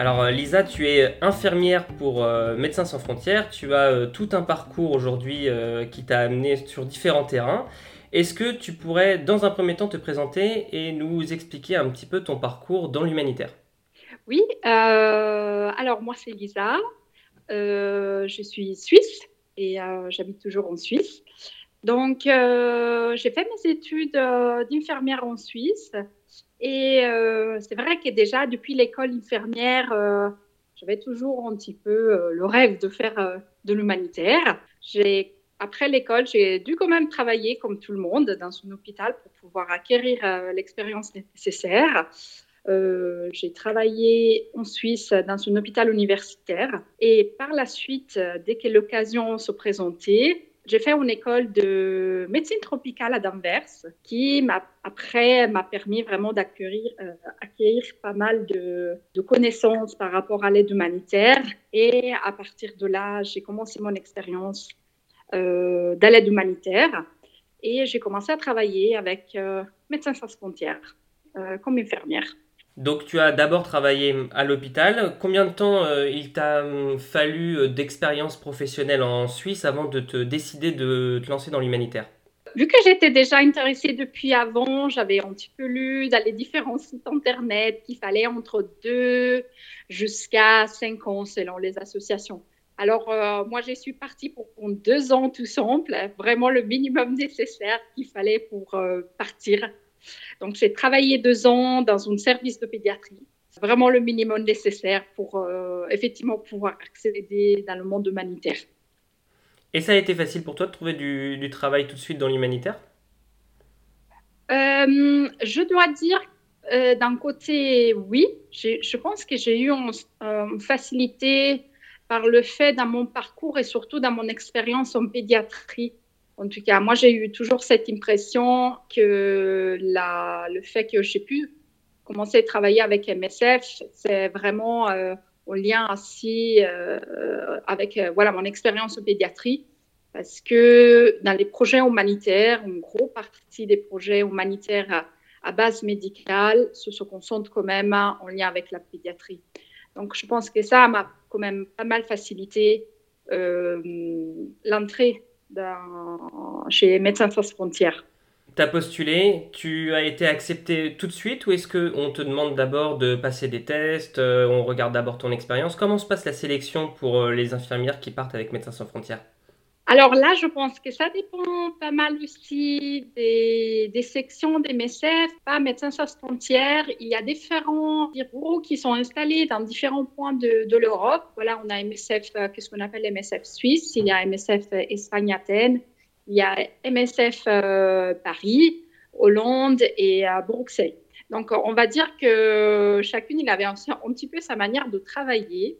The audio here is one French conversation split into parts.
Alors euh, Lisa, tu es infirmière pour euh, Médecins sans frontières. Tu as euh, tout un parcours aujourd'hui qui t'a amené sur différents terrains. Est-ce que tu pourrais, dans un premier temps, te présenter et nous expliquer un petit peu ton parcours dans l'humanitaire? Oui, alors moi c'est Lisa. je suis suisse et j'habite toujours en Suisse. Donc j'ai fait mes études d'infirmière en Suisse. Et euh, c'est vrai que déjà, depuis l'école infirmière, euh, j'avais toujours un petit peu euh, le rêve de faire de l'humanitaire. Après l'école, j'ai dû quand même travailler comme tout le monde dans un hôpital pour pouvoir acquérir l'expérience nécessaire. j'ai travaillé en Suisse dans un hôpital universitaire et par la suite, dès que l'occasion se présentait, j'ai fait une école de médecine tropicale à Danvers qui m'a après m'a permis vraiment d'acquérir euh, pas mal de, connaissances par rapport à l'aide humanitaire et à partir de là j'ai commencé mon expérience euh, dans l'aide humanitaire et j'ai commencé à travailler avec euh, Médecins sans frontières euh, comme infirmière. Donc tu as d'abord travaillé à l'hôpital. Combien de temps euh, il t'a hum, fallu euh, d'expérience professionnelle en Suisse avant de te décider de te lancer dans l'humanitaire? Vu que j'étais déjà intéressée depuis avant, j'avais un petit peu lu dans les différents sites internet qu'il fallait entre deux jusqu'à cinq ans selon les associations. Alors euh, moi, je suis partie pour deux ans tout simple, vraiment le minimum nécessaire qu'il fallait pour partir donc, j'ai travaillé deux ans dans un service de pédiatrie. C'est vraiment le minimum nécessaire pour euh, effectivement pouvoir accéder dans le monde humanitaire. Et ça a été facile pour toi de trouver du, travail tout de suite dans l'humanitaire? Euh, Je dois dire, euh, d'un côté, oui. Je pense que j'ai eu une facilité par le fait dans mon parcours et surtout dans mon expérience en pédiatrie en tout cas, moi, j'ai eu toujours cette impression que le fait que j'ai pu commencer à travailler avec MSF, c'est vraiment euh, au lien aussi euh, avec euh, voilà, mon expérience en pédiatrie. Parce que dans les projets humanitaires, une grosse partie des projets humanitaires à, base médicale se, concentrent quand même en lien avec la pédiatrie. Donc, je pense que ça m'a quand même pas mal facilité l'entrée chez Médecins sans frontières. Tu postulé, tu as été accepté tout de suite ou est-ce qu'on te demande d'abord de passer des tests, euh, on regarde d'abord ton expérience? Comment se passe la sélection pour euh, les infirmières qui partent avec Médecins sans frontières? Alors là, je pense que ça dépend pas mal aussi des, sections des MSF, pas Médecins sans frontières. Il y a différents bureaux qui sont installés dans différents points de, l'Europe. Voilà, on a MSF, euh, qu'est-ce qu'on appelle MSF Suisse, il y a MSF Espagne-Athènes, il y a MSF euh, Paris, Hollande et à Bruxelles. Donc, on va dire que chacune, il avait un, petit peu sa manière de travailler.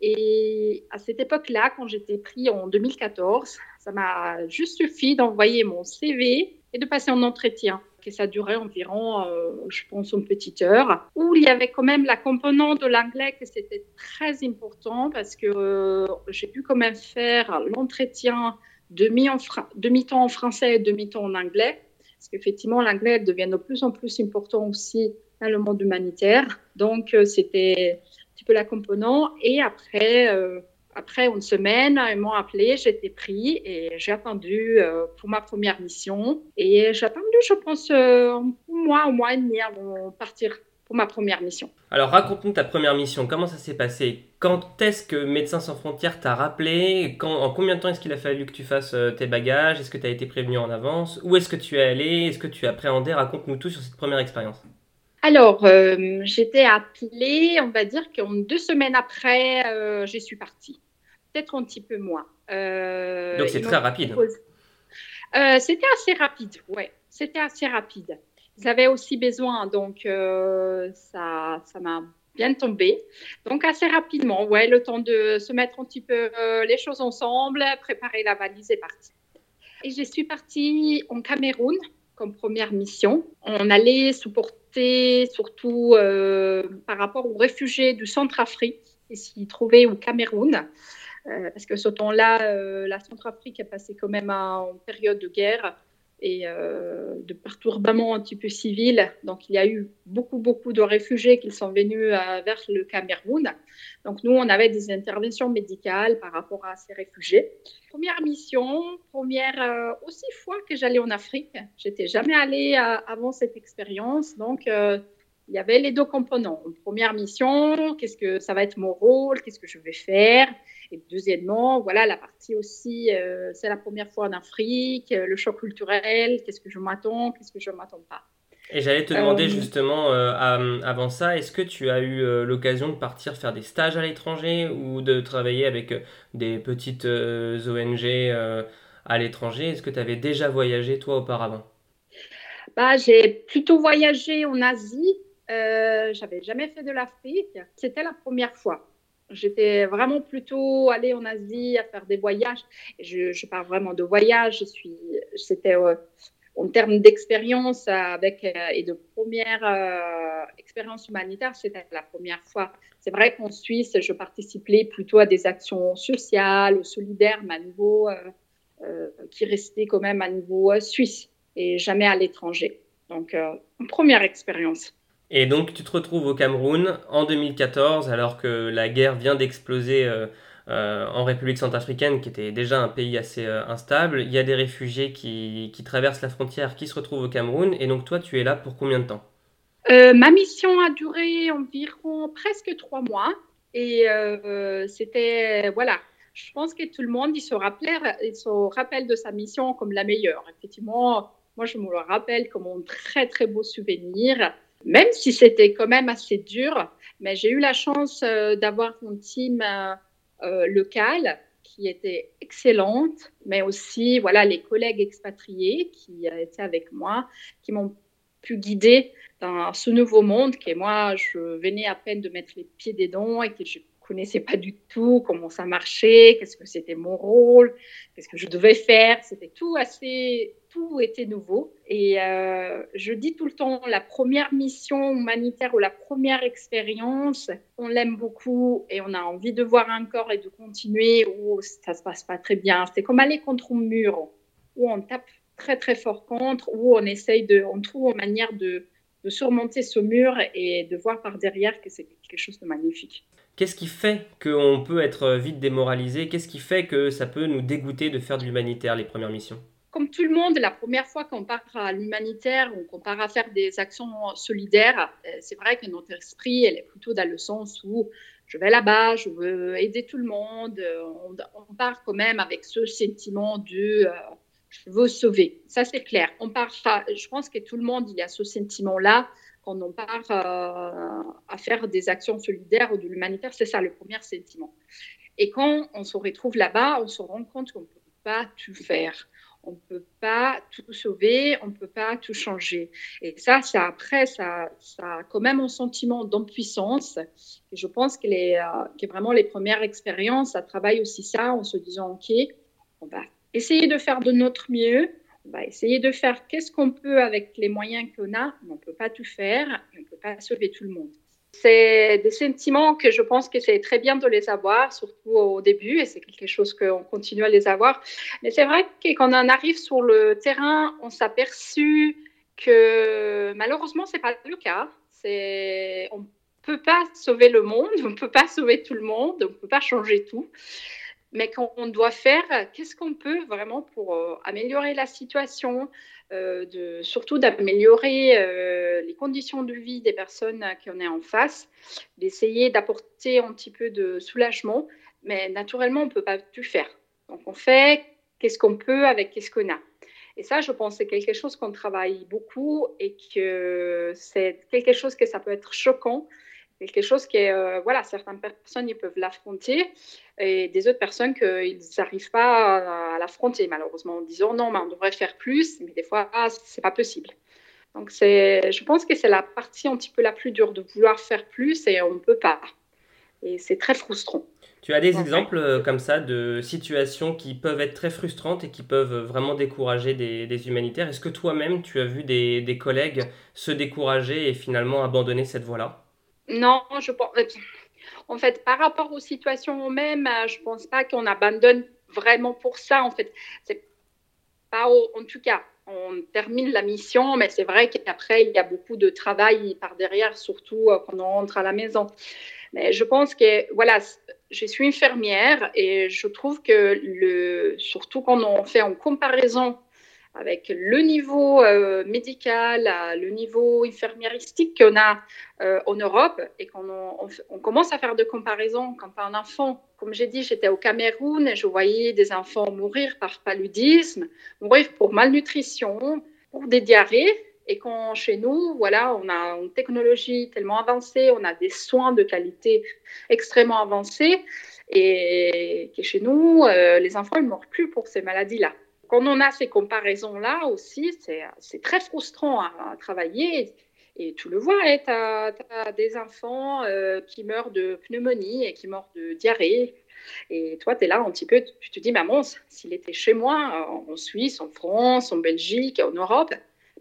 Et à cette époque-là, quand j'étais pris en 2014, ça m'a juste suffi d'envoyer mon CV et de passer un entretien. Et ça durait environ, euh, je pense, une petite heure, où il y avait quand même la composante de l'anglais que c'était très important parce que euh, j'ai pu quand même faire l'entretien demi-temps en, français et demi-temps en anglais. Parce qu'effectivement, l'anglais devient de plus en plus important aussi dans le monde humanitaire. Donc, euh, c'était peu la composante. Et après, euh, après une semaine, ils m'ont appelé, j'étais pris et j'ai attendu euh, pour ma première mission. Et j'ai attendu, je pense, un mois, un mois et demi avant de partir pour ma première mission. Alors raconte-nous ta première mission, comment ça s'est passé? Quand est-ce que Médecins sans frontières t'a rappelé? Quand, En combien de temps est-ce qu'il a fallu que tu fasses tes bagages? Est-ce que tu as été prévenu en avance? Où est-ce que tu es allé? Est-ce que tu as appréhendé Raconte-nous tout sur cette première expérience. Alors, euh, j'étais appelée, on va dire qu'en deux semaines après, euh, je suis partie. Peut-être un petit peu moins. Euh, Donc, c'est très rapide. c'était assez rapide, ouais. C'était assez rapide. Avaient aussi besoin, donc ça, ça m'a bien tombé. Donc assez rapidement, ouais, le temps de se mettre un petit peu euh, les choses ensemble, préparer la valise et partir. Et je suis partie en Cameroun comme première mission. On allait supporter surtout euh, par rapport aux réfugiés du Centrafrique qui s'y trouvaient au Cameroun. Euh, parce que ce temps-là, la Centrafrique est passée quand même en période de guerre et euh, de perturbations un petit peu civils. Donc, il y a eu beaucoup, beaucoup de réfugiés qui sont venus euh, vers le Cameroun. Donc, nous, on avait des interventions médicales par rapport à ces réfugiés. Première mission, première euh, aussi fois que j'allais en Afrique. J'étais jamais allée avant cette expérience. Donc, il y avait les deux composants. première mission, qu'est-ce que ça va être mon rôle, qu'est-ce que je vais faire? Et deuxièmement, voilà la partie aussi, euh, c'est la première fois en Afrique, euh, le choc culturel, qu'est-ce que je m'attends, qu'est-ce que je ne m'attends pas. Et j'allais te demander euh, justement avant ça, est-ce que tu as eu l'occasion de partir faire des stages à l'étranger ou de travailler avec des petites ONG à l'étranger? Est-ce que tu avais déjà voyagé toi auparavant? Bah, J'ai plutôt voyagé en Asie. J'avais jamais fait de l'Afrique. C'était la première fois. J'étais vraiment plutôt allée en Asie à faire des voyages. Je, parle vraiment de voyage. Je suis, c'était euh, en termes d'expérience avec euh, et de première euh, expérience humanitaire, c'était la première fois. C'est vrai qu'en Suisse, je participais plutôt à des actions sociales, solidaires, mais à niveau qui restait quand même à niveau suisse et jamais à l'étranger. Donc, première expérience. Et donc tu te retrouves au Cameroun en 2014 alors que la guerre vient d'exploser euh, euh, en République centrafricaine qui était déjà un pays assez euh, instable. Il y a des réfugiés qui, qui, traversent la frontière qui se retrouvent au Cameroun et donc toi tu es là pour combien de temps? Ma mission a duré environ presque trois mois et c'était voilà. Je pense que tout le monde il se, rappelle, il se rappelle de sa mission comme la meilleure. Effectivement, moi je me le rappelle comme un très très beau souvenir même si c'était quand même assez dur. Mais j'ai eu la chance euh, d'avoir une team euh, euh, locale qui était excellente, mais aussi voilà les collègues expatriés qui étaient avec moi, qui m'ont pu guider dans ce nouveau monde que moi je venais à peine de mettre les pieds dedans et que je connaissais pas du tout comment ça marchait, qu'est-ce que c'était mon rôle, qu'est-ce que je devais faire. C'était tout assez, tout était nouveau. Et euh, je dis tout le temps, la première mission humanitaire ou la première expérience, on l'aime beaucoup et on a envie de voir encore et de continuer ou ça se passe pas très bien. C'est comme aller contre un mur où on tape très très fort contre, où on essaye de, on trouve une manière de, de surmonter ce mur et de voir par derrière que c'est quelque chose de magnifique. Qu'est-ce qui fait qu'on peut être vite démoralisé? Qu'est-ce qui fait que ça peut nous dégoûter de faire de l'humanitaire, les premières missions? Comme tout le monde, la première fois qu'on part à l'humanitaire ou qu'on part à faire des actions solidaires, euh, c'est vrai que notre esprit, elle est plutôt dans le sens où je vais là-bas, je veux aider tout le monde. Euh, on, part quand même avec ce sentiment de euh, veux sauver. Ça, c'est clair. On part, je pense que tout le monde, il a ce sentiment-là quand on part euh, à faire des actions solidaires ou de l'humanitaire, c'est ça le premier sentiment. Et quand on se retrouve là-bas, on se rend compte qu'on ne peut pas tout faire. On ne peut pas tout sauver, on ne peut pas tout changer. Et ça, ça après, ça, ça a quand même un sentiment d'impuissance. Et je pense que, les, euh, que vraiment les premières expériences, ça travaille aussi ça en se disant, OK, on va essayer de faire de notre mieux, on va essayer de faire qu'est-ce qu'on peut avec les moyens qu'on a, mais on ne peut pas tout faire, on ne peut pas sauver tout le monde. C'est des sentiments que je pense que c'est très bien de les avoir, surtout au début, et c'est quelque chose qu'on continue à les avoir. Mais c'est vrai que quand on arrive sur le terrain, on s'aperçut que malheureusement, ce n'est pas le cas. On ne peut pas sauver le monde, on ne peut pas sauver tout le monde, on ne peut pas changer tout mais qu'on doit faire, qu'est-ce qu'on peut vraiment pour euh, améliorer la situation, euh, surtout d'améliorer euh, les conditions de vie des personnes qu'on est en face, d'essayer d'apporter un petit peu de soulagement, mais naturellement, on ne peut pas tout faire. Donc, on fait qu'est-ce qu'on peut avec qu'est-ce qu'on a. Et ça, je pense, c'est quelque chose qu'on travaille beaucoup et que c'est quelque chose que ça peut être choquant quelque chose qui est, euh, voilà, certaines personnes, ils peuvent l'affronter et des autres personnes qu'ils n'arrivent pas à, l'affronter, malheureusement, en disant non, mais on devrait faire plus, mais des fois, ah, c'est pas possible. Donc, je pense que c'est la partie un petit peu la plus dure de vouloir faire plus et on ne peut pas. Et c'est très frustrant. Tu as des exemples euh, comme ça de situations qui peuvent être très frustrantes et qui peuvent vraiment décourager des, humanitaires? Est-ce que toi-même, tu as vu des, collègues se décourager et finalement abandonner cette voie-là? Non, je pense. En fait, par rapport aux situations mêmes, je ne pense pas qu'on abandonne vraiment pour ça. En fait, c'est pas en tout cas. On termine la mission, mais c'est vrai qu'après, il y a beaucoup de travail par derrière, surtout euh, quand on rentre à la maison. Mais je pense que, voilà, je suis infirmière et je trouve que, le, surtout quand on fait en comparaison avec le niveau euh, médical, le niveau infirmieristique qu'on a euh, en Europe et qu'on on, commence à faire de comparaisons quand un enfant, comme j'ai dit, j'étais au Cameroun et je voyais des enfants mourir par paludisme, mourir pour malnutrition, pour des diarrhées. Et quand chez nous, voilà, on a une technologie tellement avancée, on a des soins de qualité extrêmement avancés, et que chez nous, euh, les enfants ne meurent plus pour ces maladies-là. Quand on a ces comparaisons-là aussi, c'est très frustrant à, travailler. Et tu le vois, hein, tu as, des enfants euh, qui meurent de pneumonie et qui meurent de diarrhée. Et toi, tu es là un petit peu, tu te dis, maman, s'il était chez moi, en Suisse, en France, en Belgique, en Europe,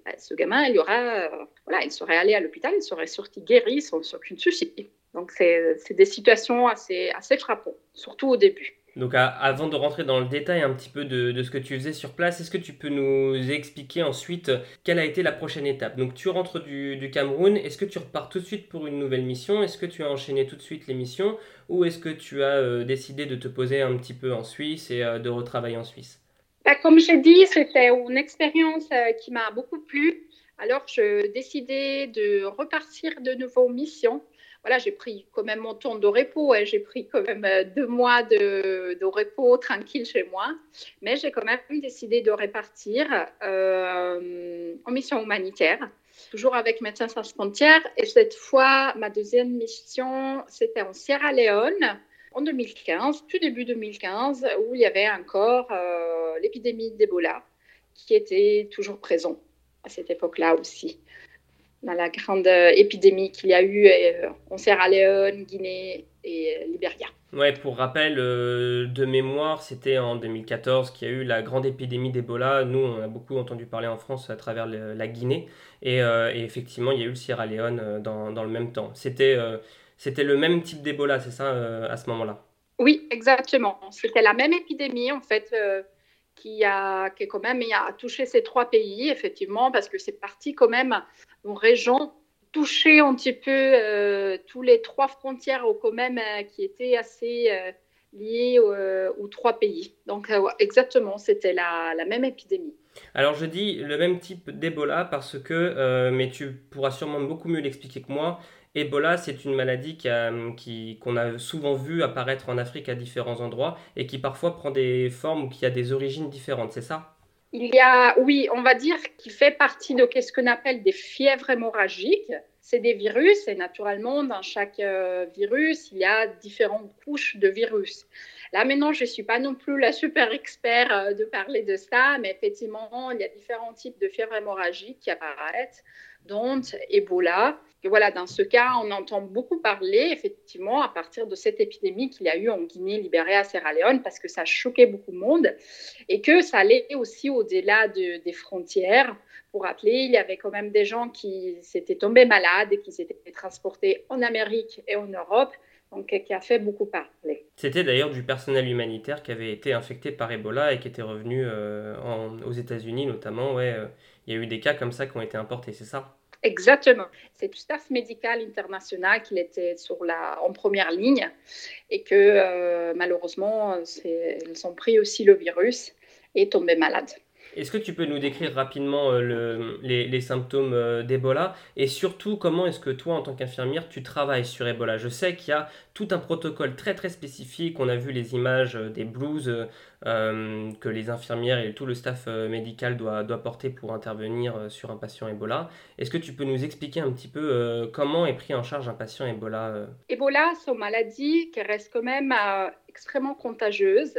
bah, ce gamin, il, y aura, euh, voilà, il serait allé à l'hôpital, il serait sorti guéri sans aucune souci. Donc, c'est des situations assez, assez frappantes, surtout au début. Donc avant de rentrer dans le détail un petit peu de, ce que tu faisais sur place, est-ce que tu peux nous expliquer ensuite quelle a été la prochaine étape? Donc tu rentres du, Cameroun, est-ce que tu repars tout de suite pour une nouvelle mission? Est-ce que tu as enchaîné tout de suite les missions? Ou est-ce que tu as euh, décidé de te poser un petit peu en Suisse et euh, de retravailler en Suisse? Bah, Comme j'ai dit, c'était une expérience euh, qui m'a beaucoup plu. Alors je décidais de repartir de nouveau mission voilà, j'ai pris quand même mon temps de repos, et j'ai pris quand même euh, deux mois de, repos tranquille chez moi, mais j'ai quand même décidé de répartir euh, en mission humanitaire, toujours avec Médecins sans frontières, et cette fois, ma deuxième mission, c'était en Sierra Leone en 2015, tout début 2015, où il y avait encore euh, l'épidémie d'Ebola qui était toujours présente à cette époque-là aussi dans la grande euh, épidémie qu'il y a eu euh, en Sierra Leone, Guinée et euh, Libéria. Ouais, pour rappel de mémoire, c'était en 2014 qu'il y a eu la grande épidémie d'Ebola. Nous, on a beaucoup entendu parler en France à travers la Guinée. Et, effectivement, il y a eu le Sierra Leone dans, dans le même temps. C'était c'était le même type d'Ebola, c'est ça, à ce moment-là? Oui, exactement. C'était la même épidémie, en fait qui a, qui quand même a touché ces trois pays, effectivement, parce que c'est parti quand même une région touchée un petit peu euh, tous les trois frontières au quand même euh, qui étaient assez euh, liées aux trois pays. Donc exactement, c'était la, même épidémie. Alors je dis le même type d'Ebola parce que, mais tu pourras sûrement beaucoup mieux l'expliquer que moi, Ebola, c'est une maladie qu'on a, souvent vu apparaître en Afrique à différents endroits et qui parfois prend des formes ou qui a des origines différentes, c'est ça? Il y a, oui, on va dire qu'il fait partie de ce qu'on appelle des fièvres hémorragiques. C'est des virus et naturellement, dans chaque euh, virus, il y a différentes couches de virus. Là, maintenant, je ne suis pas non plus la super expert euh, de parler de ça, mais effectivement, il y a différents types de fièvres hémorragiques qui apparaissent, dont Ebola. Voilà, dans ce cas, on entend beaucoup parler, effectivement, à partir de cette épidémie qu'il y a eu en Guinée, Libéria, Sierra Leone, parce que ça choquait beaucoup de monde et que ça allait aussi au-delà des frontières. Pour rappeler, il y avait quand même des gens qui s'étaient tombés malades et qui s'étaient transportés en Amérique et en Europe donc qui a fait beaucoup parler. C'était d'ailleurs du personnel humanitaire qui avait été infecté par Ebola et qui était revenu euh, aux États-Unis notamment. Ouais, euh, il y a eu des cas comme ça qui ont été importés, c'est ça? Exactement. C'est du staff médical international qui était sur la, en première ligne et que euh, malheureusement, ils ont pris aussi le virus et tombé malades. Est-ce que tu peux nous décrire rapidement euh, les, symptômes euh, d'Ebola et surtout comment est-ce que toi en tant qu'infirmière tu travailles sur Ebola? Je sais qu'il y a tout un protocole très très spécifique, on a vu les images euh, des blues que les infirmières et tout le staff médical doit, doit porter pour intervenir sur un patient Ebola. Est-ce que tu peux nous expliquer un petit peu comment est pris en charge un patient Ebola Ebola, c'est une maladie qui reste quand même extrêmement contagieuse.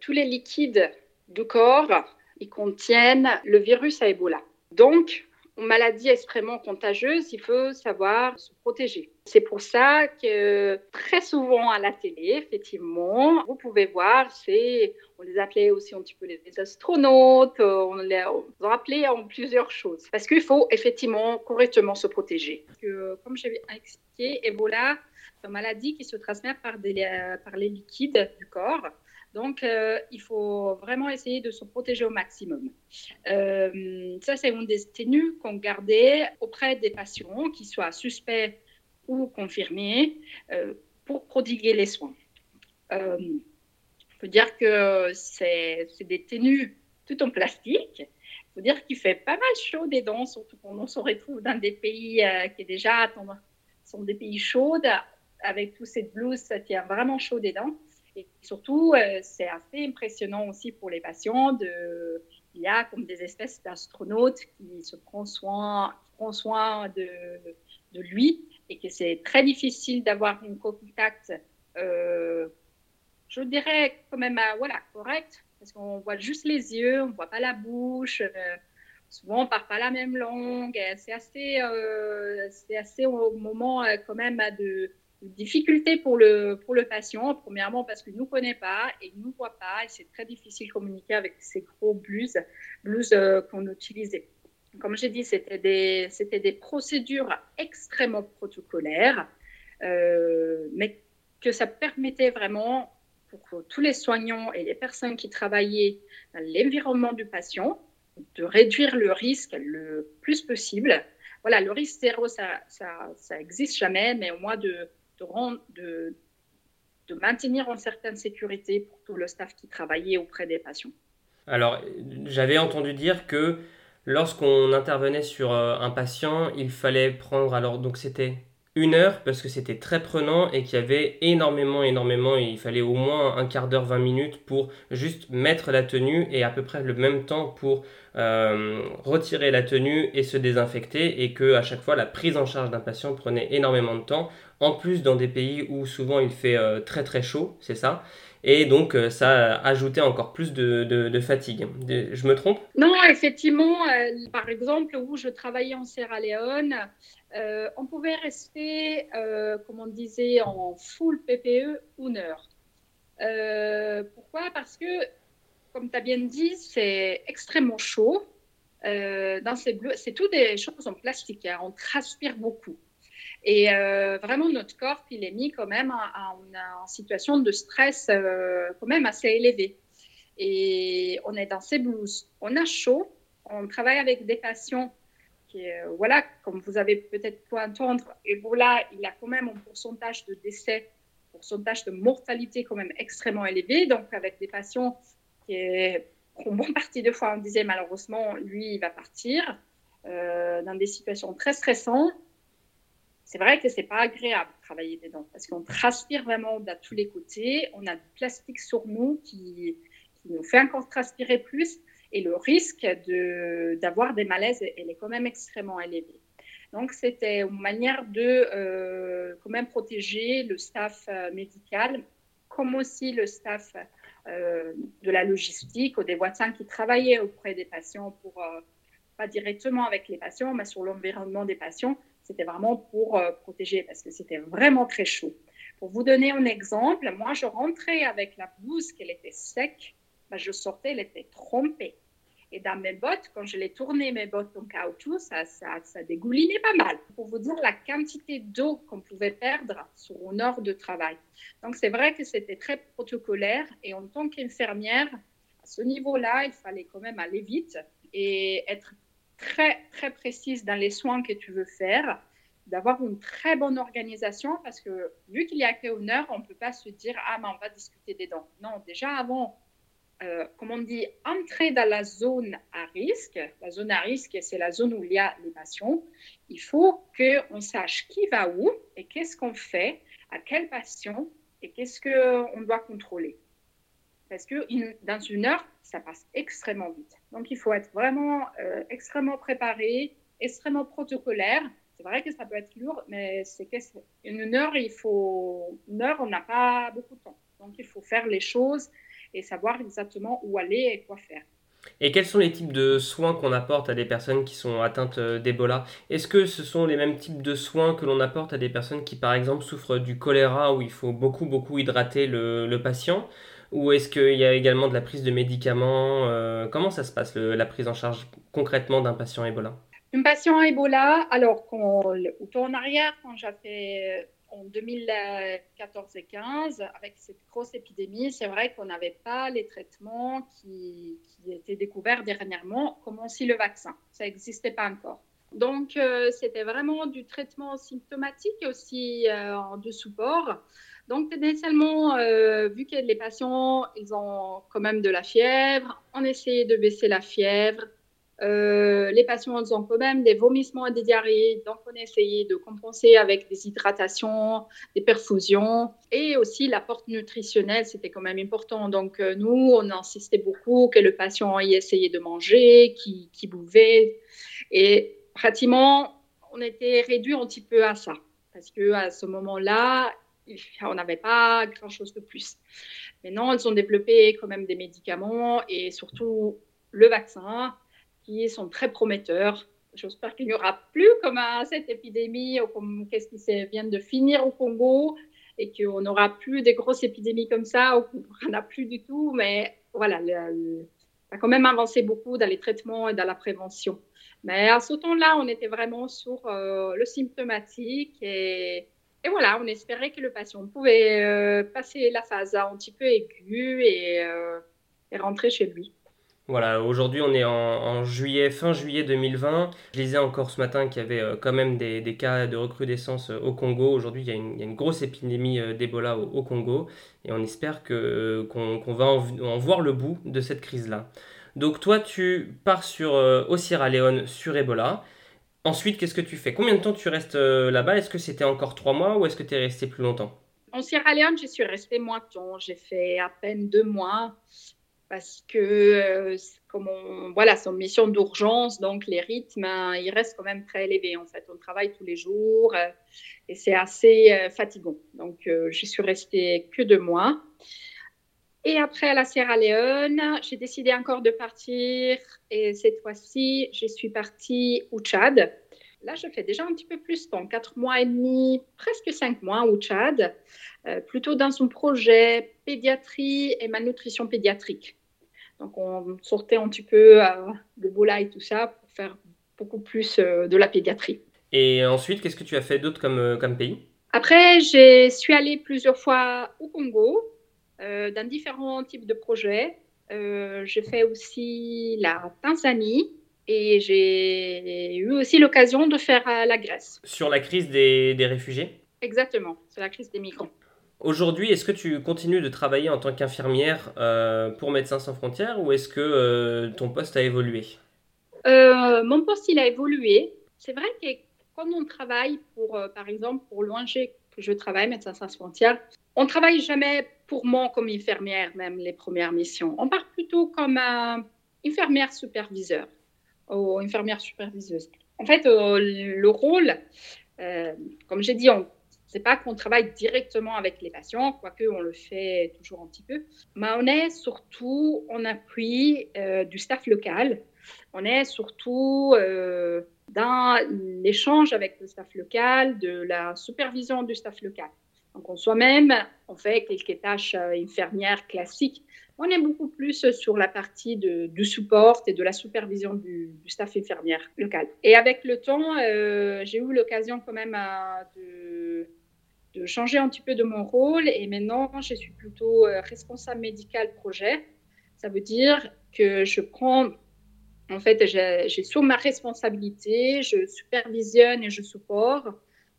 tous les liquides du corps ils contiennent le virus à Ebola. Donc, une maladie extrêmement contagieuse, il faut savoir se protéger. C'est pour ça que très souvent à la télé, effectivement, vous pouvez voir, c'est, on les appelait aussi un petit peu les astronautes, on les appelait en plusieurs choses. Parce qu'il faut effectivement correctement se protéger. Que, comme j'ai expliqué, Ebola, c'est une maladie qui se transmet par, par les liquides du corps. Donc, euh, il faut vraiment essayer de se protéger au maximum. Euh, ça, c'est une des tenues qu'on gardait auprès des patients, qui soient suspects ou confirmés, euh, pour prodiguer les soins. Il faut dire que c'est des tenues tout en plastique. Il faut dire qu'il fait pas mal chaud des dents, surtout qu'on se retrouve dans des pays qui déjà sont des pays chauds. Avec tous ces blouses, ça tient vraiment chaud des dents. Et surtout, euh, c'est assez impressionnant aussi pour les patients. De, il y a comme des espèces d'astronautes qui se prennent soin, prend soin de, de, lui et que c'est très difficile d'avoir un contact, euh, je dirais quand même euh, voilà, correct, parce qu'on voit juste les yeux, on ne voit pas la bouche. souvent, on ne parle pas la même langue. C'est assez, c'est assez au moment quand même de difficulté pour le, pour le patient, premièrement parce qu'il ne nous connaît pas et il ne nous voit pas et c'est très difficile de communiquer avec ces gros blues, blues euh, qu'on utilisait. Comme j'ai dit, c'était des, des procédures extrêmement protocolaires, euh, mais que ça permettait vraiment pour tous les soignants et les personnes qui travaillaient dans l'environnement du patient de réduire le risque le plus possible. Voilà, le risque zéro, ça, ça, ça existe jamais, mais au moins de, de, de, maintenir une certaine sécurité pour tout le staff qui travaillait auprès des patients. Alors, j'avais entendu dire que lorsqu'on intervenait sur euh, un patient, il fallait prendre, alors donc c'était une heure parce que c'était très prenant et qu'il y avait énormément, énormément, il fallait au moins un quart d'heure, 20 minutes pour juste mettre la tenue et à peu près le même temps pour euh, retirer la tenue et se désinfecter et que à chaque fois la prise en charge d'un patient prenait énormément de temps. En plus dans des pays où souvent il fait euh, très très chaud, c'est ça. Et donc, euh, ça ajoutait encore plus de, de, fatigue. je me trompe? Non, effectivement, par exemple, où je travaillais en Sierra Leone, euh, on pouvait rester, euh, comme on disait, en full PPE une heure. Euh, pourquoi? Parce que, comme tu as bien dit, c'est extrêmement chaud. dans ces bleus, c'est tout des choses en plastique. Hein. on transpire beaucoup. Et vraiment, notre corps, il est mis quand même en, situation de stress quand même assez élevé. Et on est dans ces blouses. On a chaud. On travaille avec des patients euh, voilà, comme vous avez peut-être pu entendre, Ebola, il a quand même un pourcentage de décès, pourcentage de mortalité quand même extrêmement élevé. Donc, avec des patients qui ont bon partie de fois, on disait malheureusement, lui, il va partir euh, dans des situations très stressantes. C'est vrai que c'est pas agréable de travailler des dents parce qu'on transpire vraiment de tous les côtés. On a du plastique sur nous qui nous fait encore transpirer plus et le risque d'avoir des malaises, elle est quand même extrêmement élevé. Donc, c'était une manière de euh, quand même protéger le staff euh, médical, comme aussi le staff euh, de la logistique ou des voisins qui travaillaient auprès des patients pas directement avec les patients, mais sur l'environnement des patients. C'était vraiment pour protéger parce que c'était vraiment très chaud. Pour vous donner un exemple, moi, je rentrais avec la blouse qu'elle était sec bah, je sortais, elle était trompée. Et dans mes bottes, quand je les tournais, mes bottes en caoutchouc, ça, ça, ça dégoulinait pas mal. Pour vous dire la quantité d'eau qu'on pouvait perdre sur une heure de travail. Donc, c'est vrai que c'était très protocolaire. Et en tant qu'infirmière, à ce niveau-là, il fallait quand même aller vite et être très, très précise dans les soins que tu veux faire d'avoir une très bonne organisation parce que vu qu'il y a qu'une heure, on ne peut pas se dire ah mais on va discuter des dents. Non, déjà avant, euh, comme on dit, entrer dans la zone à risque. La zone à risque, c'est la zone où il y a les patients. Il faut qu'on sache qui va où et qu'est-ce qu'on fait, à quel patient et qu'est-ce qu'on doit contrôler. Parce que dans une heure, ça passe extrêmement vite. Donc, il faut être vraiment euh, extrêmement préparé, extrêmement protocolaire. C'est vrai que ça peut être lourd, mais c'est une heure, il faut une heure, on n'a pas beaucoup de temps. Donc, il faut faire les choses et savoir exactement où aller et quoi faire. Et quels sont les types de soins qu'on apporte à des personnes qui sont atteintes euh, d'Ebola? Est-ce que ce sont les mêmes types de soins que l'on apporte à des personnes qui, par exemple, souffrent du choléra, où il faut beaucoup, beaucoup hydrater le, patient? Ou est-ce qu'il y a également de la prise de médicaments euh, Comment ça se passe, la prise en charge concrètement d'un patient Ebola? Un patient Ebola, alors, quand on en arrière, quand j'avais en 2014 et 15, avec cette grosse épidémie, c'est vrai qu'on n'avait pas les traitements qui, étaient découverts dernièrement, comme aussi le vaccin. Ça n'existait pas encore. Donc, euh, c'était vraiment du traitement symptomatique aussi euh, de support. Donc, initialement, euh, vu que les patients, ils ont quand même de la fièvre, on essayait de baisser la fièvre, euh, les patients ont quand même des vomissements et des diarrhées, donc on a de compenser avec des hydratations, des perfusions et aussi l'apport nutritionnel, c'était quand même important. Donc euh, nous, on insistait beaucoup que le patient y essayait de manger, qui, qui bouvait et pratiquement on était réduit un petit peu à ça parce que à ce moment-là, on n'avait pas grand-chose de plus. Maintenant, ils ont développé quand même des médicaments et surtout le vaccin sont très prometteurs. J'espère qu'il n'y aura plus comme cette épidémie comme qu'est-ce qui vient de finir au Congo et qu'on n'aura plus des grosses épidémies comme ça ou qu'on n'en a plus du tout. Mais voilà, ça a quand même avancé beaucoup dans les traitements et dans la prévention. Mais à ce temps-là, on était vraiment sur euh, le symptomatique et, voilà, on espérait que le patient pouvait euh, passer la phase un petit peu aiguë et, euh, et rentrer chez lui. Voilà, aujourd'hui on est en, juillet, fin juillet 2020. Je lisais encore ce matin qu'il y avait euh, quand même des, cas de recrudescence euh, au Congo. Aujourd'hui il, y a une grosse épidémie euh, d'Ebola au, Congo et on espère qu'on, va en, voir le bout de cette crise-là. Donc toi tu pars sur, au Sierra Leone sur Ebola. Ensuite qu'est-ce que tu fais? Combien de temps tu restes là-bas? Est-ce que c'était encore trois mois ou est-ce que tu es resté plus longtemps? En Sierra Leone, je suis restée moins de temps. J'ai fait à peine deux mois parce que euh, comme voilà, c'est une mission d'urgence, donc les rythmes, hein, ils restent quand même très élevés. En fait, on travaille tous les jours euh, et c'est assez euh, fatigant. Donc, je suis restée que deux mois. Et après, à la Sierra Leone, j'ai décidé encore de partir. Et cette fois-ci, je suis partie au Tchad. Là, je fais déjà un petit peu plus de temps, quatre mois et demi, presque cinq mois au Tchad, plutôt dans son projet pédiatrie et malnutrition pédiatrique. Donc, on sortait un petit peu euh, de Bola et tout ça pour faire beaucoup plus euh, de la pédiatrie. Et ensuite, qu'est-ce que tu as fait d'autre comme, euh, comme pays? Après, je suis allée plusieurs fois au Congo, dans différents types de projets. j'ai fait aussi la Tanzanie et j'ai eu aussi l'occasion de faire la Grèce. Sur la crise des, des réfugiés? Exactement, sur la crise des migrants. Aujourd'hui, est-ce que tu continues de travailler en tant qu'infirmière euh, pour Médecins sans frontières ou est-ce que euh, ton poste a évolué? Euh, Mon poste, il a évolué. C'est vrai que quand on travaille pour, par exemple, pour l'ONG que je travaille, Médecins sans frontières, on travaille jamais pour moi comme infirmière, même les premières missions. On part plutôt comme infirmière superviseur ou infirmière superviseuse. En fait, le rôle, comme j'ai dit, c'est pas qu'on travaille directement avec les patients, quoique on le fait toujours un petit peu, mais on est surtout en appui euh, du staff local. On est surtout euh, dans l'échange avec le staff local, de la supervision du staff local. Donc, en soi-même, on fait quelques tâches euh, infirmières classiques. On est beaucoup plus sur la partie de, du support et de la supervision du, staff infirmière local. Et avec le temps, j'ai eu l'occasion quand même de de changer un petit peu de mon rôle et maintenant je suis plutôt euh, responsable médical projet. Ça veut dire que je prends, en fait, j'ai sous ma responsabilité, je supervisionne et je supporte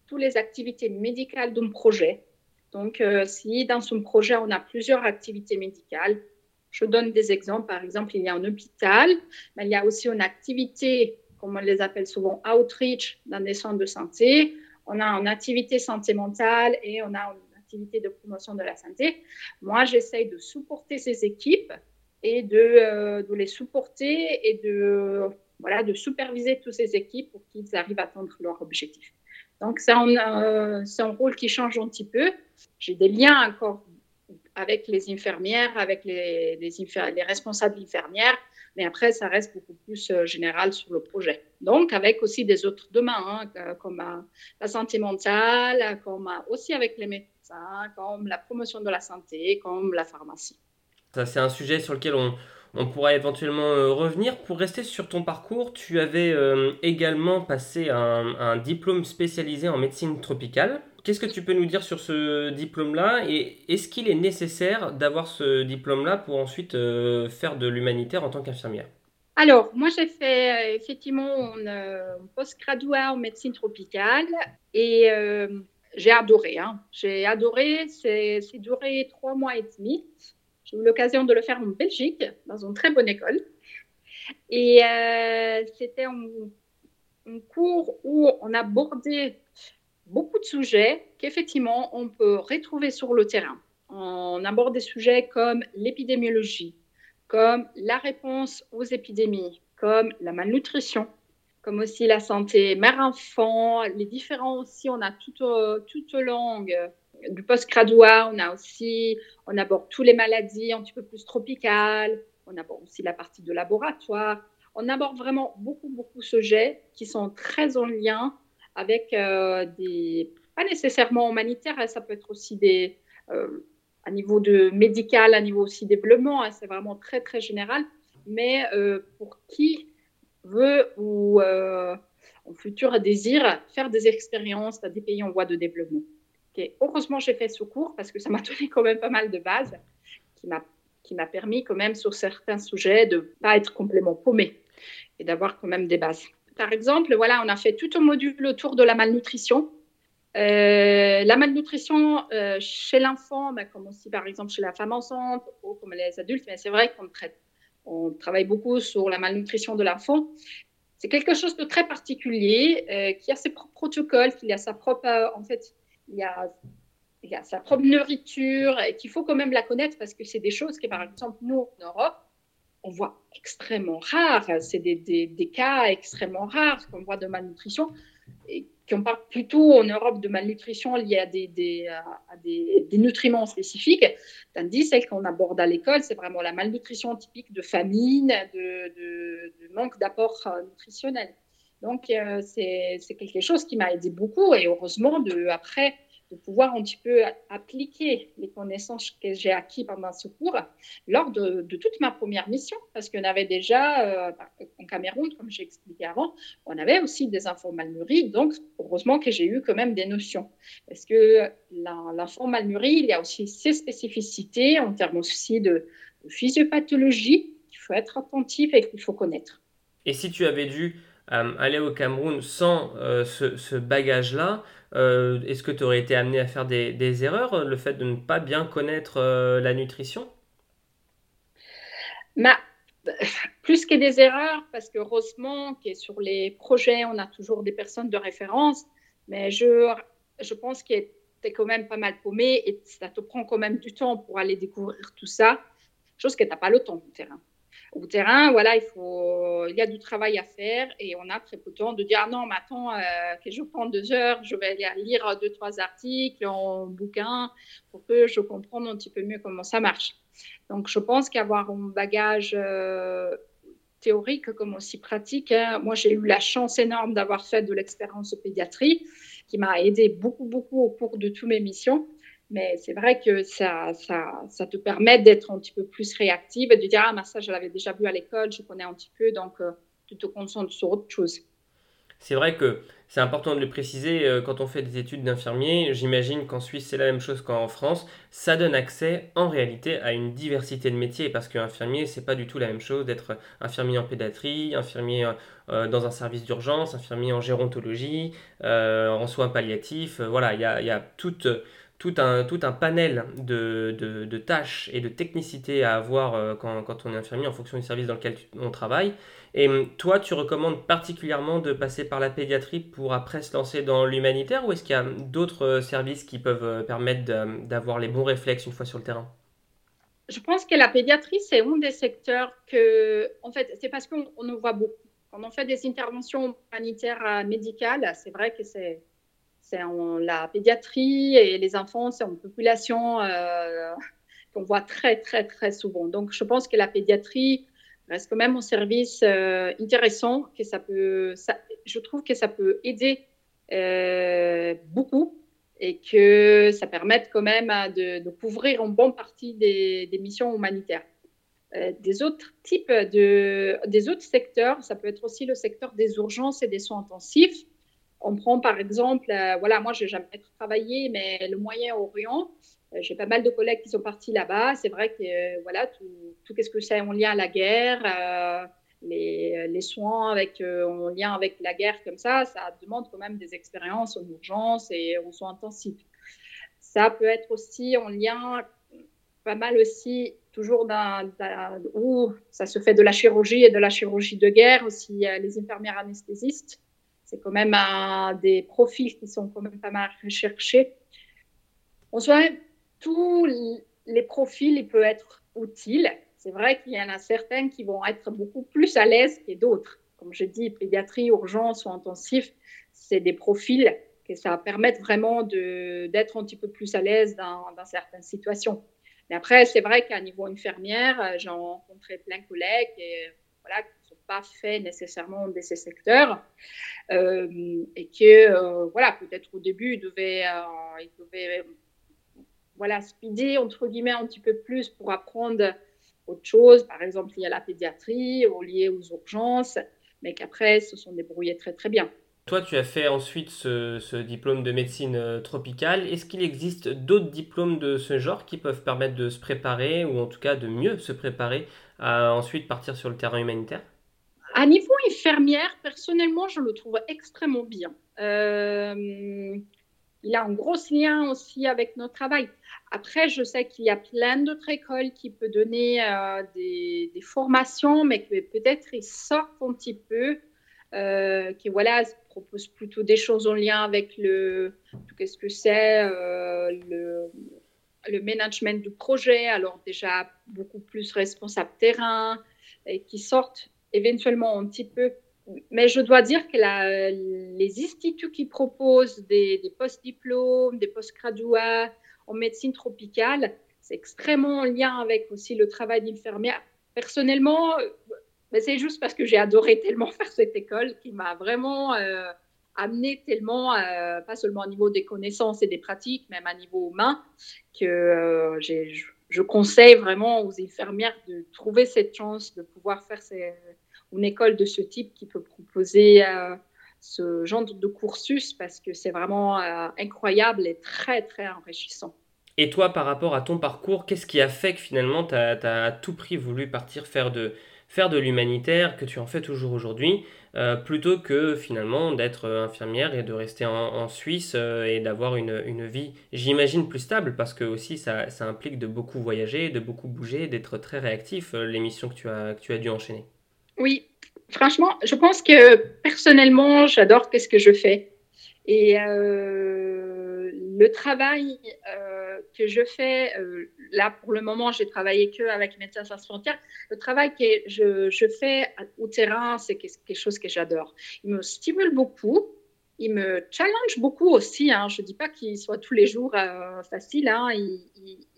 toutes les activités médicales d'un projet. Donc, euh, si dans son projet on a plusieurs activités médicales, je donne des exemples. Par exemple, il y a un hôpital, mais il y a aussi une activité, comme on les appelle souvent, outreach dans des centres de santé on a une activité santé mentale et on a une activité de promotion de la santé. Moi, j'essaye de supporter ces équipes et de, euh, de, les supporter et de, voilà, de superviser toutes ces équipes pour qu'ils arrivent à atteindre leur objectif. Donc, c'est un, euh, rôle qui change un petit peu. J'ai des liens encore avec les infirmières, avec les responsables infirmières, mais après, ça reste beaucoup plus euh, général sur le projet. Donc, avec aussi des autres domaines, hein, comme euh, la santé mentale, comme euh, aussi avec les médecins, comme la promotion de la santé, comme la pharmacie. Ça, c'est un sujet sur lequel on, on pourra éventuellement revenir. Pour rester sur ton parcours, tu avais également passé un, un, diplôme spécialisé en médecine tropicale. Qu'est-ce que tu peux nous dire sur ce diplôme-là Et est-ce qu'il est nécessaire d'avoir ce diplôme-là pour ensuite euh, faire de l'humanitaire en tant qu'infirmière? Alors, moi, j'ai fait euh, effectivement un euh, post-graduat en médecine tropicale et j'ai adoré. Hein. J'ai adoré. C'est duré trois mois et demi. J'ai eu l'occasion de le faire en Belgique, dans une très bonne école. Et c'était un, un cours où on abordait beaucoup de sujets qu'effectivement on peut retrouver sur le terrain. On aborde des sujets comme l'épidémiologie, comme la réponse aux épidémies, comme la malnutrition, comme aussi la santé mère-enfant, les différents aussi, on a toute, toute langue du post-graduat, on a aussi, on aborde toutes les maladies un petit peu plus tropicales, on aborde aussi la partie de laboratoire, on aborde vraiment beaucoup, beaucoup de sujets qui sont très en lien avec euh, des, pas nécessairement humanitaires, hein, ça peut être aussi des, euh, à niveau de médical, à niveau aussi développement, hein, c'est vraiment très très général, mais euh, pour qui veut ou en futur désire faire des expériences dans des pays en voie de développement. Heureusement, j'ai fait ce cours parce que ça m'a donné quand même pas mal de bases qui m'a qui m'a permis quand même sur certains sujets de ne pas être complètement paumé et d'avoir quand même des bases. Par exemple, voilà, on a fait tout un module autour de la malnutrition. Euh, la malnutrition euh, chez l'enfant, ben, comme aussi par exemple chez la femme enceinte ou comme les adultes, mais c'est vrai qu'on on travaille beaucoup sur la malnutrition de l'enfant. C'est quelque chose de très particulier euh, qui a ses propres protocoles, qui a sa propre, en fait, il y a sa propre nourriture et qu'il faut quand même la connaître parce que c'est des choses que par exemple nous en Europe, on voit extrêmement rare. C'est des, des, cas extrêmement rares qu'on voit de malnutrition et qu'on parle plutôt en Europe de malnutrition liée à des, des, nutriments spécifiques, tandis celle qu'on aborde à l'école, c'est vraiment la malnutrition typique de famine, de, de, manque d'apport nutritionnel. Donc, euh, c'est quelque chose qui m'a aidé beaucoup et heureusement, de, après, de pouvoir un petit peu appliquer les connaissances que j'ai acquises pendant ce cours lors de, toute ma première mission, parce qu'on avait déjà, euh, en Cameroun, comme j'ai expliqué avant, on avait aussi des nourris, donc heureusement que j'ai eu quand même des notions. Parce que nourri, il y a aussi ses spécificités en termes aussi de, physiopathologie qu'il faut être attentif et qu'il faut connaître. Et si tu avais dû aller au Cameroun sans euh, ce, bagage-là, euh, est-ce que tu aurais été amené à faire des, erreurs, le fait de ne pas bien connaître euh, la nutrition? Bah, Plus que des erreurs, parce que heureusement sur les projets, on a toujours des personnes de référence, mais je, je pense que tu es quand même pas mal paumé et ça te prend quand même du temps pour aller découvrir tout ça, chose que tu n'as pas le temps de terrain au terrain, voilà, il, faut, il y a du travail à faire et on a très peu de temps de dire ah non, mais attends, euh, que je prends deux heures, je vais lire deux, trois articles en bouquin pour que je comprenne un petit peu mieux comment ça marche. Donc, je pense qu'avoir un bagage euh, théorique comme aussi pratique, hein, moi j'ai eu la chance énorme d'avoir fait de l'expérience pédiatrie qui m'a aidé beaucoup, beaucoup au cours de toutes mes missions. Mais c'est vrai que ça, ça, ça te permet d'être un petit peu plus réactive et de dire Ah, mais ça, je l'avais déjà vu à l'école, je connais un petit peu, donc euh, tu te concentres sur autre chose. C'est vrai que c'est important de le préciser euh, quand on fait des études d'infirmier. J'imagine qu'en Suisse, c'est la même chose qu'en France. Ça donne accès en réalité à une diversité de métiers parce qu'infirmier, c'est pas du tout la même chose d'être infirmier en pédiatrie, infirmier euh, dans un service d'urgence, infirmier en gérontologie, en soins palliatifs. voilà, il y a, y a tout un, tout un panel de, de, tâches et de technicité à avoir euh, quand, quand, on est infirmier en fonction du service dans lequel on travaille. Et hum, toi, tu recommandes particulièrement de passer par la pédiatrie pour après se lancer dans l'humanitaire ou est-ce qu'il y a d'autres euh, services qui peuvent euh, permettre d'avoir les bons réflexes une fois sur le terrain? Je pense que la pédiatrie, c'est un des secteurs que, en fait, c'est parce qu'on nous voit beaucoup. Quand on fait des interventions humanitaires médicales, c'est vrai que c'est c'est la pédiatrie et les enfants, c'est une population euh, qu'on voit très, très, très souvent. Donc, je pense que la pédiatrie reste quand même un service euh, intéressant, que ça peut, je trouve que ça peut aider euh, beaucoup et que ça permette quand même de, couvrir une bonne partie des, missions humanitaires. Des autres types de, des autres secteurs, ça peut être aussi le secteur des urgences et des soins intensifs. On prend par exemple, voilà, moi j'ai jamais travaillé, mais le Moyen-Orient, euh, j'ai pas mal de collègues qui sont partis là-bas. C'est vrai que euh, voilà, tout, tout ce que c'est en lien à la guerre, euh, les, soins avec, en lien avec la guerre comme ça, ça demande quand même des expériences en urgence et en soins intensifs. Ça peut être aussi en lien pas mal aussi, toujours dans, où ça se fait de la chirurgie et de la chirurgie de guerre, aussi les infirmières anesthésistes. C'est quand même un, des profils qui sont quand même pas mal recherchés. En soi, tous les profils ils peuvent être utiles. C'est vrai qu'il y en a certains qui vont être beaucoup plus à l'aise que d'autres. Comme je dis, pédiatrie, urgence ou intensif, c'est des profils que ça permet vraiment d'être un petit peu plus à l'aise dans, certaines situations. Mais après, c'est vrai qu'à niveau infirmière, j'ai rencontré plein de collègues et, voilà, pas faits nécessairement de ces secteurs euh, et que, euh, voilà, peut-être au début, ils devaient, euh, ils devaient voilà, speeder, entre guillemets, un petit peu plus pour apprendre autre chose, par exemple lié à la pédiatrie ou lié aux urgences, mais qu'après, se sont débrouillés très très bien. Toi, tu as fait ensuite ce, diplôme de médecine tropicale. Est-ce qu'il existe d'autres diplômes de ce genre qui peuvent permettre de se préparer, ou en tout cas de mieux se préparer à ensuite partir sur le terrain humanitaire? À niveau infirmière, personnellement, je le trouve extrêmement bien. Euh, il a un gros lien aussi avec notre travail. Après, je sais qu'il y a plein d'autres écoles qui peuvent donner euh, des, formations, mais que peut-être ils sortent un petit peu, euh, qui voilà, proposent plutôt des choses en lien avec le, qu'est-ce que c'est, le, le, management du projet, alors déjà beaucoup plus responsable terrain, et qui sortent éventuellement un petit peu mais je dois dire que les instituts qui proposent des, post-diplômes, des post-graduats en médecine tropicale, c'est extrêmement en lien avec aussi le travail d'infirmière. Personnellement, euh, c'est juste parce que j'ai adoré tellement faire cette école qui m'a vraiment euh, amené tellement, euh, pas seulement au niveau des connaissances et des pratiques, même à niveau humain, que je conseille vraiment aux infirmières de trouver cette chance de pouvoir faire une école de ce type qui peut proposer euh, ce genre de cursus parce que c'est vraiment euh, incroyable et très, très enrichissant. Et toi, par rapport à ton parcours, qu'est-ce qui a fait que finalement tu as, à tout prix voulu partir faire de, faire de l'humanitaire, que tu en fais toujours aujourd'hui, euh, plutôt que finalement d'être infirmière et de rester en, Suisse et d'avoir une, une, vie, j'imagine, plus stable, parce que aussi ça, ça, implique de beaucoup voyager, de beaucoup bouger, d'être très réactif, l'émission que, tu as, que tu as dû enchaîner. Oui, franchement, je pense que personnellement, j'adore ce que je fais. Et euh, le travail euh, que je fais, euh, là pour le moment, j'ai travaillé que avec Médecins sans frontières. Le travail que je, fais au terrain, c'est quelque chose que j'adore. Il me stimule beaucoup. Il me challenge beaucoup aussi. Hein. Je ne dis pas qu'il soit tous les jours facile. Hein. Il,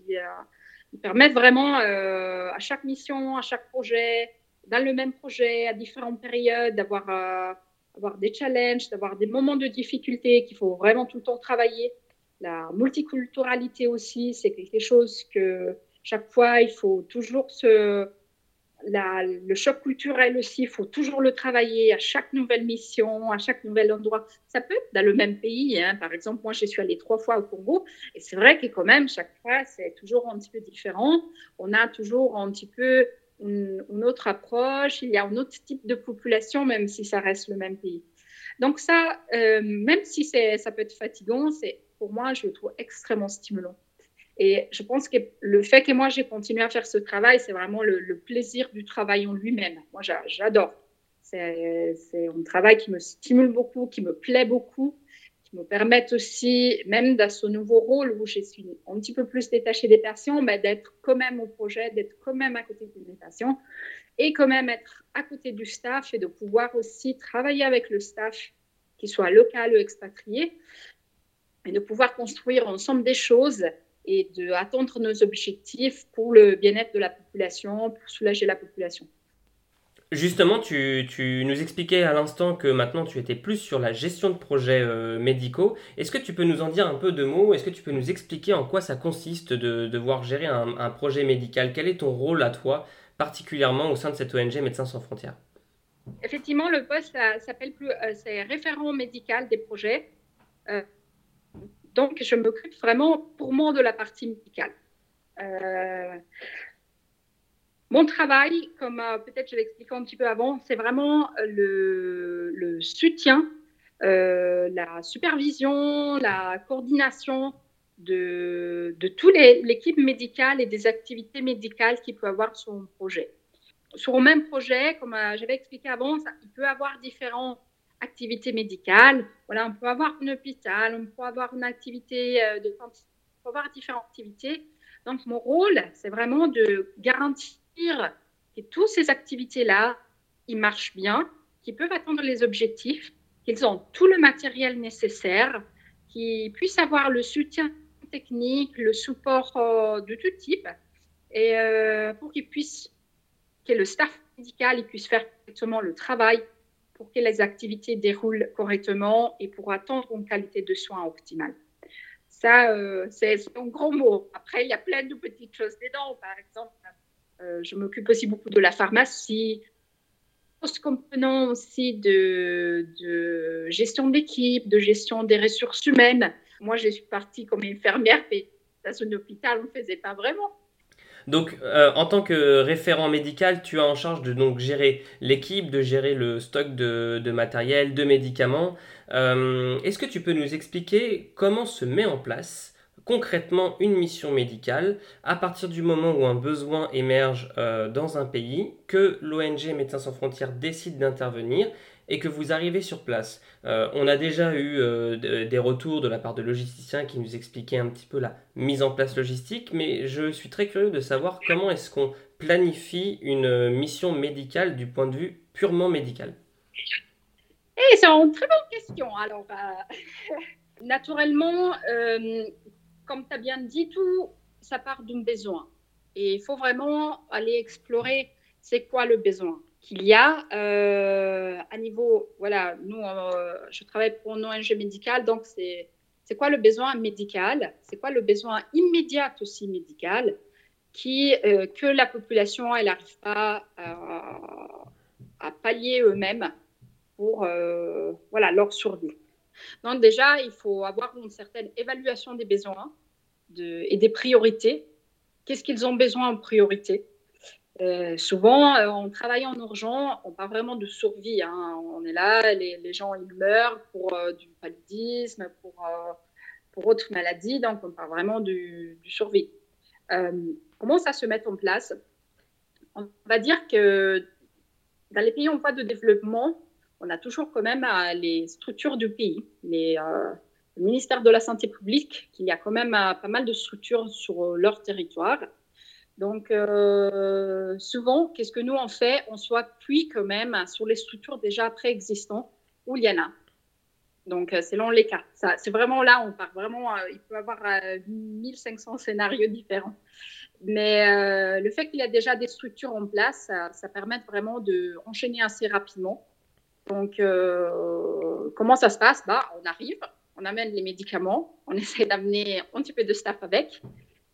il, permet vraiment à chaque mission, à chaque projet, dans le même projet, à différentes périodes, d'avoir euh, avoir des challenges, d'avoir des moments de difficulté qu'il faut vraiment tout le temps travailler. La multiculturalité aussi, c'est quelque chose que chaque fois, il faut toujours se... Le choc culturel aussi, il faut toujours le travailler à chaque nouvelle mission, à chaque nouvel endroit. Ça peut être dans le même pays. Hein. Par exemple, moi, je suis allée trois fois au Congo et c'est vrai que quand même, chaque fois, c'est toujours un petit peu différent. On a toujours un petit peu une, autre approche, il y a un autre type de population, même si ça reste le même pays. Donc ça, euh, même si ça peut être fatigant, c'est pour moi, je le trouve extrêmement stimulant. Et je pense que le fait que moi, j'ai continué à faire ce travail, c'est vraiment le, plaisir du travail en lui-même. Moi, j'adore. C'est un travail qui me stimule beaucoup, qui me plaît beaucoup me permettent aussi, même dans ce nouveau rôle où je suis un petit peu plus détachée des patients, mais d'être quand même au projet, d'être quand même à côté des patients et quand même être à côté du staff et de pouvoir aussi travailler avec le staff, qu'il soit local ou expatrié, et de pouvoir construire ensemble des choses et d'atteindre nos objectifs pour le bien-être de la population, pour soulager la population. Justement, tu, nous expliquais à l'instant que maintenant tu étais plus sur la gestion de projets euh, médicaux. Est-ce que tu peux nous en dire un peu de mots? Est-ce que tu peux nous expliquer en quoi ça consiste de devoir gérer un, projet médical? Quel est ton rôle à toi, particulièrement au sein de cette ONG Médecins sans frontières? Effectivement, le poste s'appelle plus, euh, c'est référent médical des projets. Euh, donc, je m'occupe vraiment pour moi de la partie médicale. Mon travail, comme euh, peut-être je l'expliquais un petit peu avant, c'est vraiment euh, le, soutien, euh, la supervision, la coordination de, de toute l'équipe médicale et des activités médicales qu'il peut avoir sur un projet. Sur un même projet, comme j'avais expliqué avant, il peut avoir différentes activités médicales. Voilà, on peut avoir un hôpital, on peut avoir une activité de on peut avoir différentes activités. Donc, mon rôle, c'est vraiment de garantir que toutes ces activités-là, ils marchent bien, qu'ils peuvent atteindre les objectifs, qu'ils ont tout le matériel nécessaire, qu'ils puissent avoir le soutien technique, le support euh, de tout type, et euh, pour qu'ils puissent, que le staff médical puisse faire correctement le travail, pour que les activités déroulent correctement et pour atteindre une qualité de soins optimale. Ça, euh, c'est un gros mot. Après, il y a plein de petites choses dedans. Par exemple, euh, je m'occupe aussi beaucoup de la pharmacie, comprenant aussi de, de gestion d'équipe, de gestion des ressources humaines. Moi, je suis partie comme infirmière, mais dans un hôpital, on ne faisait pas vraiment. Donc, euh, en tant que référent médical, tu as en charge de donc gérer l'équipe, de gérer le stock de, matériel, de médicaments. Euh, est-ce que tu peux nous expliquer comment se met en place concrètement une mission médicale à partir du moment où un besoin émerge euh, dans un pays, que l'ONG Médecins sans frontières décide d'intervenir et que vous arrivez sur place. Euh, on a déjà eu euh, des retours de la part de logisticiens qui nous expliquaient un petit peu la mise en place logistique, mais je suis très curieux de savoir comment est-ce qu'on planifie une mission médicale du point de vue purement médical. Et c'est une très bonne question. Alors, naturellement, comme tu as bien dit, tout, ça part d'un besoin. Et il faut vraiment aller explorer c'est quoi le besoin qu'il y a euh, à niveau, voilà, nous, euh, je travaille pour une ONG médicale, donc c'est, c'est quoi le besoin médical, c'est quoi le besoin immédiat aussi médical, qui, euh, que la population, elle n'arrive pas à, pallier eux-mêmes pour, voilà, leur survie? Donc déjà, il faut avoir une certaine évaluation des besoins et des priorités. Qu'est-ce qu'ils ont besoin en priorité? Euh, Souvent, euh, on travaille en urgence, on parle vraiment de survie. Hein. On est là, les, gens ils meurent pour euh, du paludisme, pour, pour autres maladies, donc on parle vraiment du, survie. comment ça se met en place? On va dire que dans les pays en voie de développement, on a toujours quand même les structures du pays, les, le ministère de la Santé publique, qui y a quand même pas mal de structures sur leur territoire. Donc, souvent, qu'est-ce que nous on fait? On s'appuie quand même sur les structures déjà préexistantes où il y en a. Donc, selon les cas. C'est vraiment là, on part vraiment, il peut y avoir 1500 scénarios différents. Mais le fait qu'il y a déjà des structures en place, ça, ça permet vraiment d'enchaîner assez rapidement donc, euh, comment ça se passe? Bah, On arrive, on amène les médicaments, on essaie d'amener un petit peu de staff avec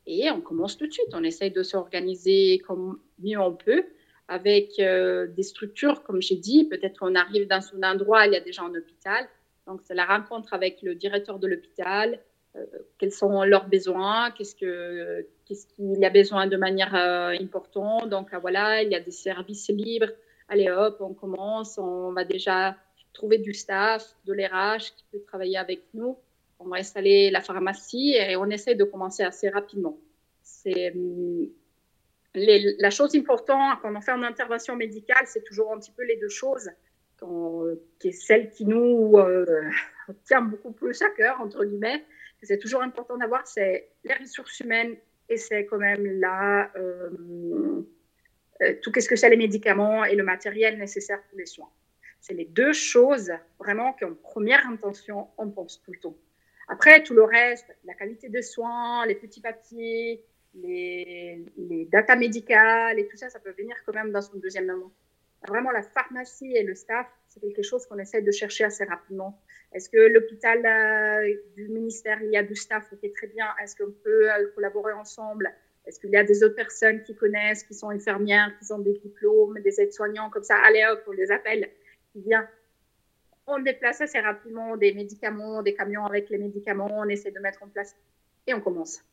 et on commence tout de suite. On essaie de s'organiser comme mieux on peut avec euh, des structures, comme j'ai dit. Peut-être on arrive dans un endroit, il y a déjà un hôpital. Donc, c'est la rencontre avec le directeur de l'hôpital. Euh, quels sont leurs besoins? Qu'est-ce qu'il y a besoin de manière importante? Donc, voilà, il y a des services libres allez hop, on commence, on va déjà trouver du staff, de l'RH qui peut travailler avec nous. On va installer la pharmacie et on essaie de commencer assez rapidement. C'est hum, la chose importante quand on fait une intervention médicale, c'est toujours un petit peu les deux choses, qui est celle qui nous euh, tient beaucoup plus à cœur, entre guillemets. C'est toujours important d'avoir, c'est les ressources humaines et c'est quand même là. Euh, euh, tout ce que c'est les médicaments et le matériel nécessaire pour les soins. C'est les deux choses vraiment qu'en première intention, on pense tout le temps. Après, tout le reste, la qualité de soins, les petits papiers, les, les datas médicales et tout ça, ça peut venir quand même dans son deuxième moment. Vraiment, la pharmacie et le staff, c'est quelque chose qu'on essaie de chercher assez rapidement. Est-ce que l'hôpital euh, du ministère, il y a du staff qui est très bien Est-ce qu'on peut euh, collaborer ensemble? Est-ce qu'il y a des autres personnes qui connaissent, qui sont infirmières, qui ont des diplômes, des aides-soignants comme ça? Allez hop, on les appelle, vient. On déplace assez rapidement des médicaments, des camions avec les médicaments, on essaie de mettre en place et on commence.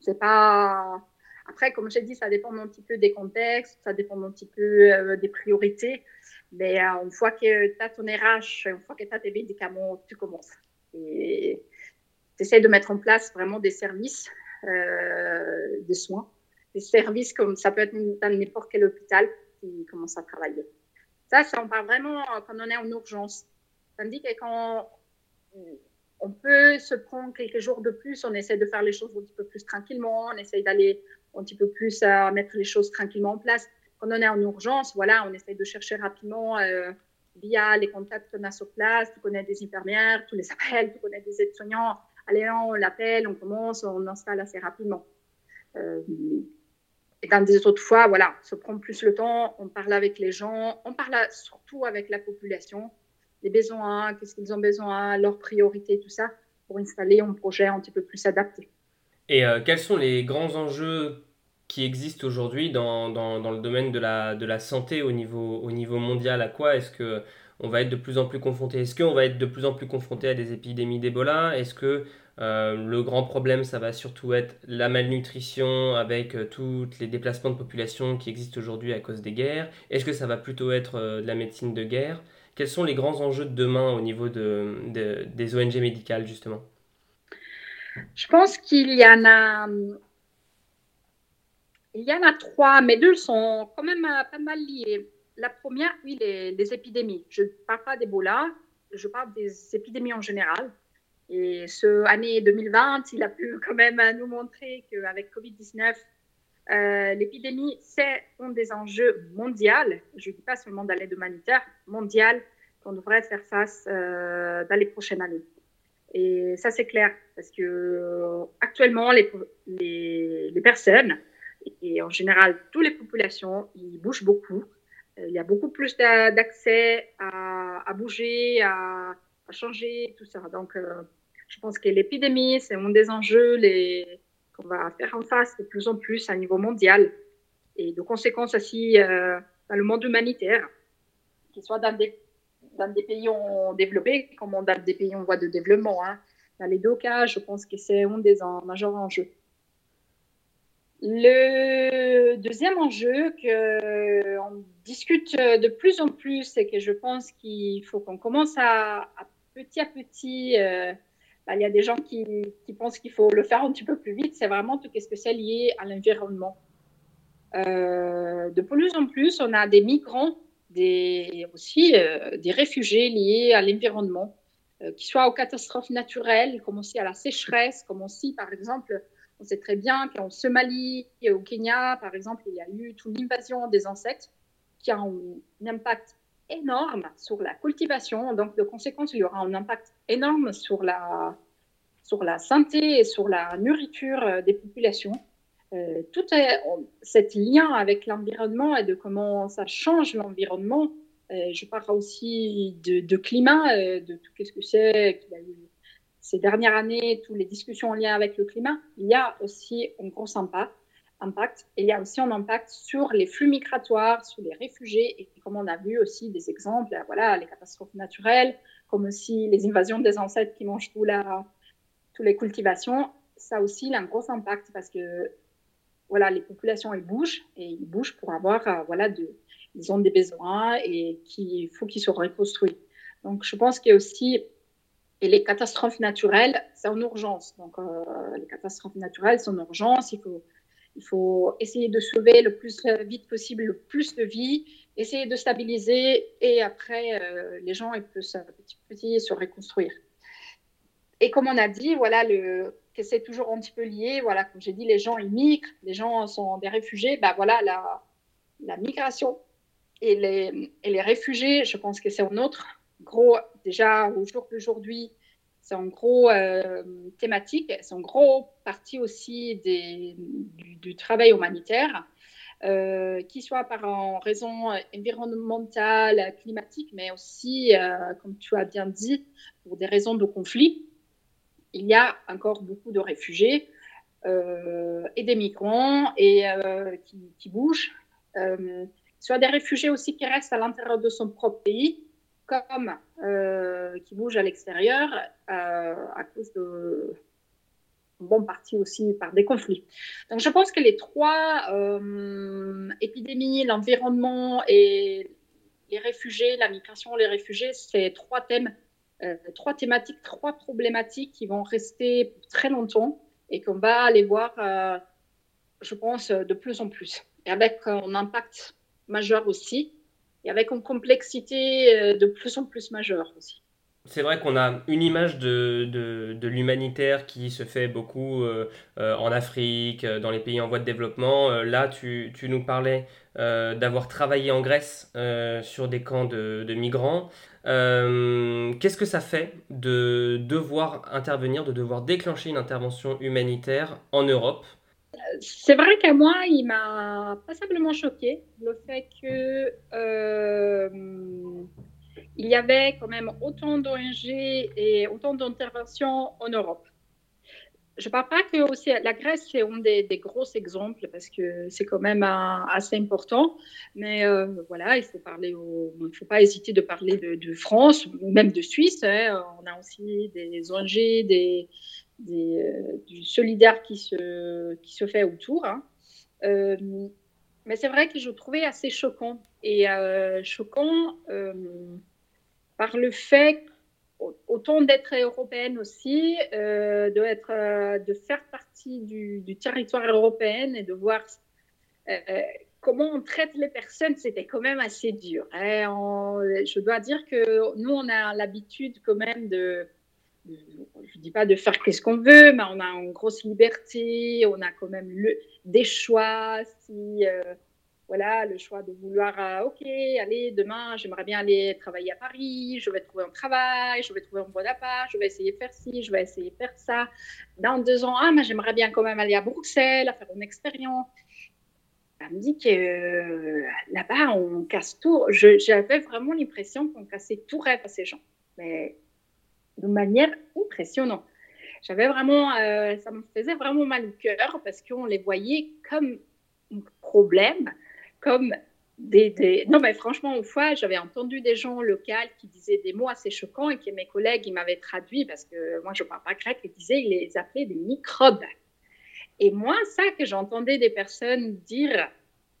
C'est pas après, comme j'ai dit, ça dépend un petit peu des contextes, ça dépend un petit peu euh, des priorités. Mais euh, une fois que tu as ton RH, une fois que tu as tes médicaments, tu commences. Et tu essaies de mettre en place vraiment des services euh, de soins, des services comme ça peut être dans n'importe quel hôpital qui commence à travailler. Ça, ça, on parle vraiment quand on est en urgence. Tandis que quand on peut se prendre quelques jours de plus, on essaie de faire les choses un petit peu plus tranquillement, on essaie d'aller un petit peu plus à mettre les choses tranquillement en place. Quand on est en urgence, voilà, on essaie de chercher rapidement euh, via les contacts qu'on a sur place. Tu connais des infirmières, tu les appelles, tu connais des aides-soignants. Allez, on l'appelle, on commence, on installe assez rapidement. Euh, et dans des autres fois, voilà, on se prend plus le temps, on parle avec les gens, on parle surtout avec la population, les besoins, qu'est-ce qu'ils ont besoin, leurs priorités, tout ça, pour installer un projet un petit peu plus adapté. Et euh, quels sont les grands enjeux qui existent aujourd'hui dans, dans, le domaine de la, de la santé au niveau, au niveau mondial? À quoi est-ce que on va être de plus en plus confronté? Est-ce qu'on va être de plus en plus confronté à des épidémies d'Ebola? Est-ce que euh, le grand problème, ça va surtout être la malnutrition avec euh, tous les déplacements de population qui existent aujourd'hui à cause des guerres Est-ce que ça va plutôt être de la médecine de guerre? Quels sont les grands enjeux de demain au niveau de, de, des ONG médicales, justement? Je pense qu'il y en a. Il y en a trois, mais deux sont quand même euh, pas mal liés. La première, oui, les, épidémies. Je ne parle pas d'Ebola, je parle des épidémies en général. Et ce année 2020, il a pu quand même nous montrer qu'avec Covid-19, euh, l'épidémie, c'est un des enjeux mondiaux. Je ne dis pas seulement dans l'aide humanitaire, mondial, qu'on devrait faire face euh, dans les prochaines années. Et ça, c'est clair, parce que euh, actuellement, les, les, les, personnes, et en général, toutes les populations, ils bougent beaucoup. Il y a beaucoup plus d'accès à, à, bouger, à, à, changer, tout ça. Donc, je pense que l'épidémie, c'est un des enjeux qu'on va faire en face de plus en plus à niveau mondial. Et de conséquences aussi euh, dans le monde humanitaire, qu'il soit dans des pays en développé comme dans des pays en voie de développement. Hein. Dans les deux cas, je pense que c'est un des majeurs enjeux. Le deuxième enjeu qu'on discute de plus en plus c'est que je pense qu'il faut qu'on commence à, petit à petit. Euh, il y a des gens qui, pensent qu'il faut le faire un petit peu plus vite. C'est vraiment tout ce que c'est lié à l'environnement. Euh, de plus en plus, on a des migrants des, aussi euh, des réfugiés liés à l'environnement, euh, qui soient aux catastrophes naturelles, comme aussi à la sécheresse, comme aussi, par exemple, on sait très bien qu'en Somalie et au Kenya, par exemple, il y a eu toute l'invasion des insectes qui a un, impact énorme sur la cultivation. Donc, de conséquence, il y aura un impact énorme sur la, sur la santé et sur la nourriture euh, des populations. Euh, tout est, cet lien avec l'environnement et de comment ça change l'environnement. Euh, je parle aussi de, climat, de tout ce que c'est qu'il a eu ces dernières années, toutes les discussions en lien avec le climat. Il y a aussi un gros impact. Impact il y a aussi un impact sur les flux migratoires, sur les réfugiés, et comme on a vu aussi des exemples, voilà, les catastrophes naturelles, comme aussi les invasions des ancêtres qui mangent tout toutes les cultivations, ça aussi a un gros impact parce que voilà, les populations elles bougent et ils bougent pour avoir euh, voilà ils ont des besoins et qu'il faut qu'ils soient reconstruits. Donc je pense qu'il y a aussi et les catastrophes naturelles, c'est en urgence. Donc euh, les catastrophes naturelles sont en urgence. Il faut essayer de sauver le plus vite possible le plus de vies, essayer de stabiliser et après euh, les gens ils peuvent petit petit se reconstruire. Et comme on a dit, voilà le que c'est toujours un petit peu lié. Voilà, comme j'ai dit, les gens ils migrent, les gens sont des réfugiés. Ben voilà, la, la migration et les, et les réfugiés, je pense que c'est un autre gros. Déjà, au jour d'aujourd'hui, c'est en gros euh, thématique, c'est en gros partie aussi du, travail humanitaire, euh, qui soit par en raison environnementale, climatique, mais aussi, euh, comme tu as bien dit, pour des raisons de conflit. Il y a encore beaucoup de réfugiés et des migrants et, qui, bougent, soit des réfugiés aussi qui restent à l'intérieur de son propre pays, euh, qui bougent à l'extérieur euh, à cause de bon partie aussi par des conflits. Donc je pense que les trois euh, épidémies, l'environnement et les réfugiés, la migration, les réfugiés, c'est trois thèmes, trois thématiques, trois problématiques qui vont rester très longtemps et qu'on va aller voir, je pense, de plus en plus. Et avec un impact majeur aussi et avec une complexité euh, de plus en plus majeure aussi. C'est vrai qu'on a une image de, de, l'humanitaire qui se fait beaucoup euh, euh, en Afrique, dans les pays en voie de développement. là, tu, tu, nous parlais d'avoir travaillé en Grèce sur des camps de, de migrants. Qu'est-ce que ça fait de devoir intervenir, de devoir déclencher une intervention humanitaire en Europe? C'est vrai qu'à moi, il m'a passablement choqué le fait que euh, il y avait quand même autant d'ONG et autant d'interventions en Europe. Je ne parle pas que aussi la Grèce c'est un des, gros exemples parce que c'est quand même assez important, mais euh, voilà, il faut parler, il faut pas hésiter de parler de, France même de Suisse. Hein. On a aussi des ONG, des, euh, du solidaire qui se, fait autour. Hein. Euh, mais c'est vrai que je trouvais assez choquant. Et euh, choquant par le fait, autant d'être européenne aussi, de, faire partie du, du, territoire européen et de voir comment on traite les personnes, c'était quand même assez dur. Hein. je dois dire que nous, on a l'habitude quand même de je ne dis pas de faire qu'est-ce qu'on veut, mais on a une grosse liberté, on a quand même des choix. Si, euh, voilà, le choix de vouloir, euh, ok, allez, demain, j'aimerais bien aller travailler à Paris, je vais trouver un travail, je vais trouver un bon appart, je vais essayer de faire ci, je vais essayer de faire ça. Dans deux ans, ah, j'aimerais bien quand même aller à Bruxelles, à faire une expérience. Elle me dit que euh, là-bas, on casse tout. J'avais vraiment l'impression qu'on cassait tout rêve à ces gens. Mais de manière impressionnante. J'avais vraiment, euh, ça me faisait vraiment mal au cœur parce qu'on les voyait comme un problème, comme des, Non, mais franchement, une fois, j'avais entendu des gens locaux qui disaient des mots assez choquants et que mes collègues, ils m'avaient traduit parce que moi, je ne parle pas grec, ils disaient, ils les appelaient des microbes. Et moi, ça que j'entendais des personnes dire,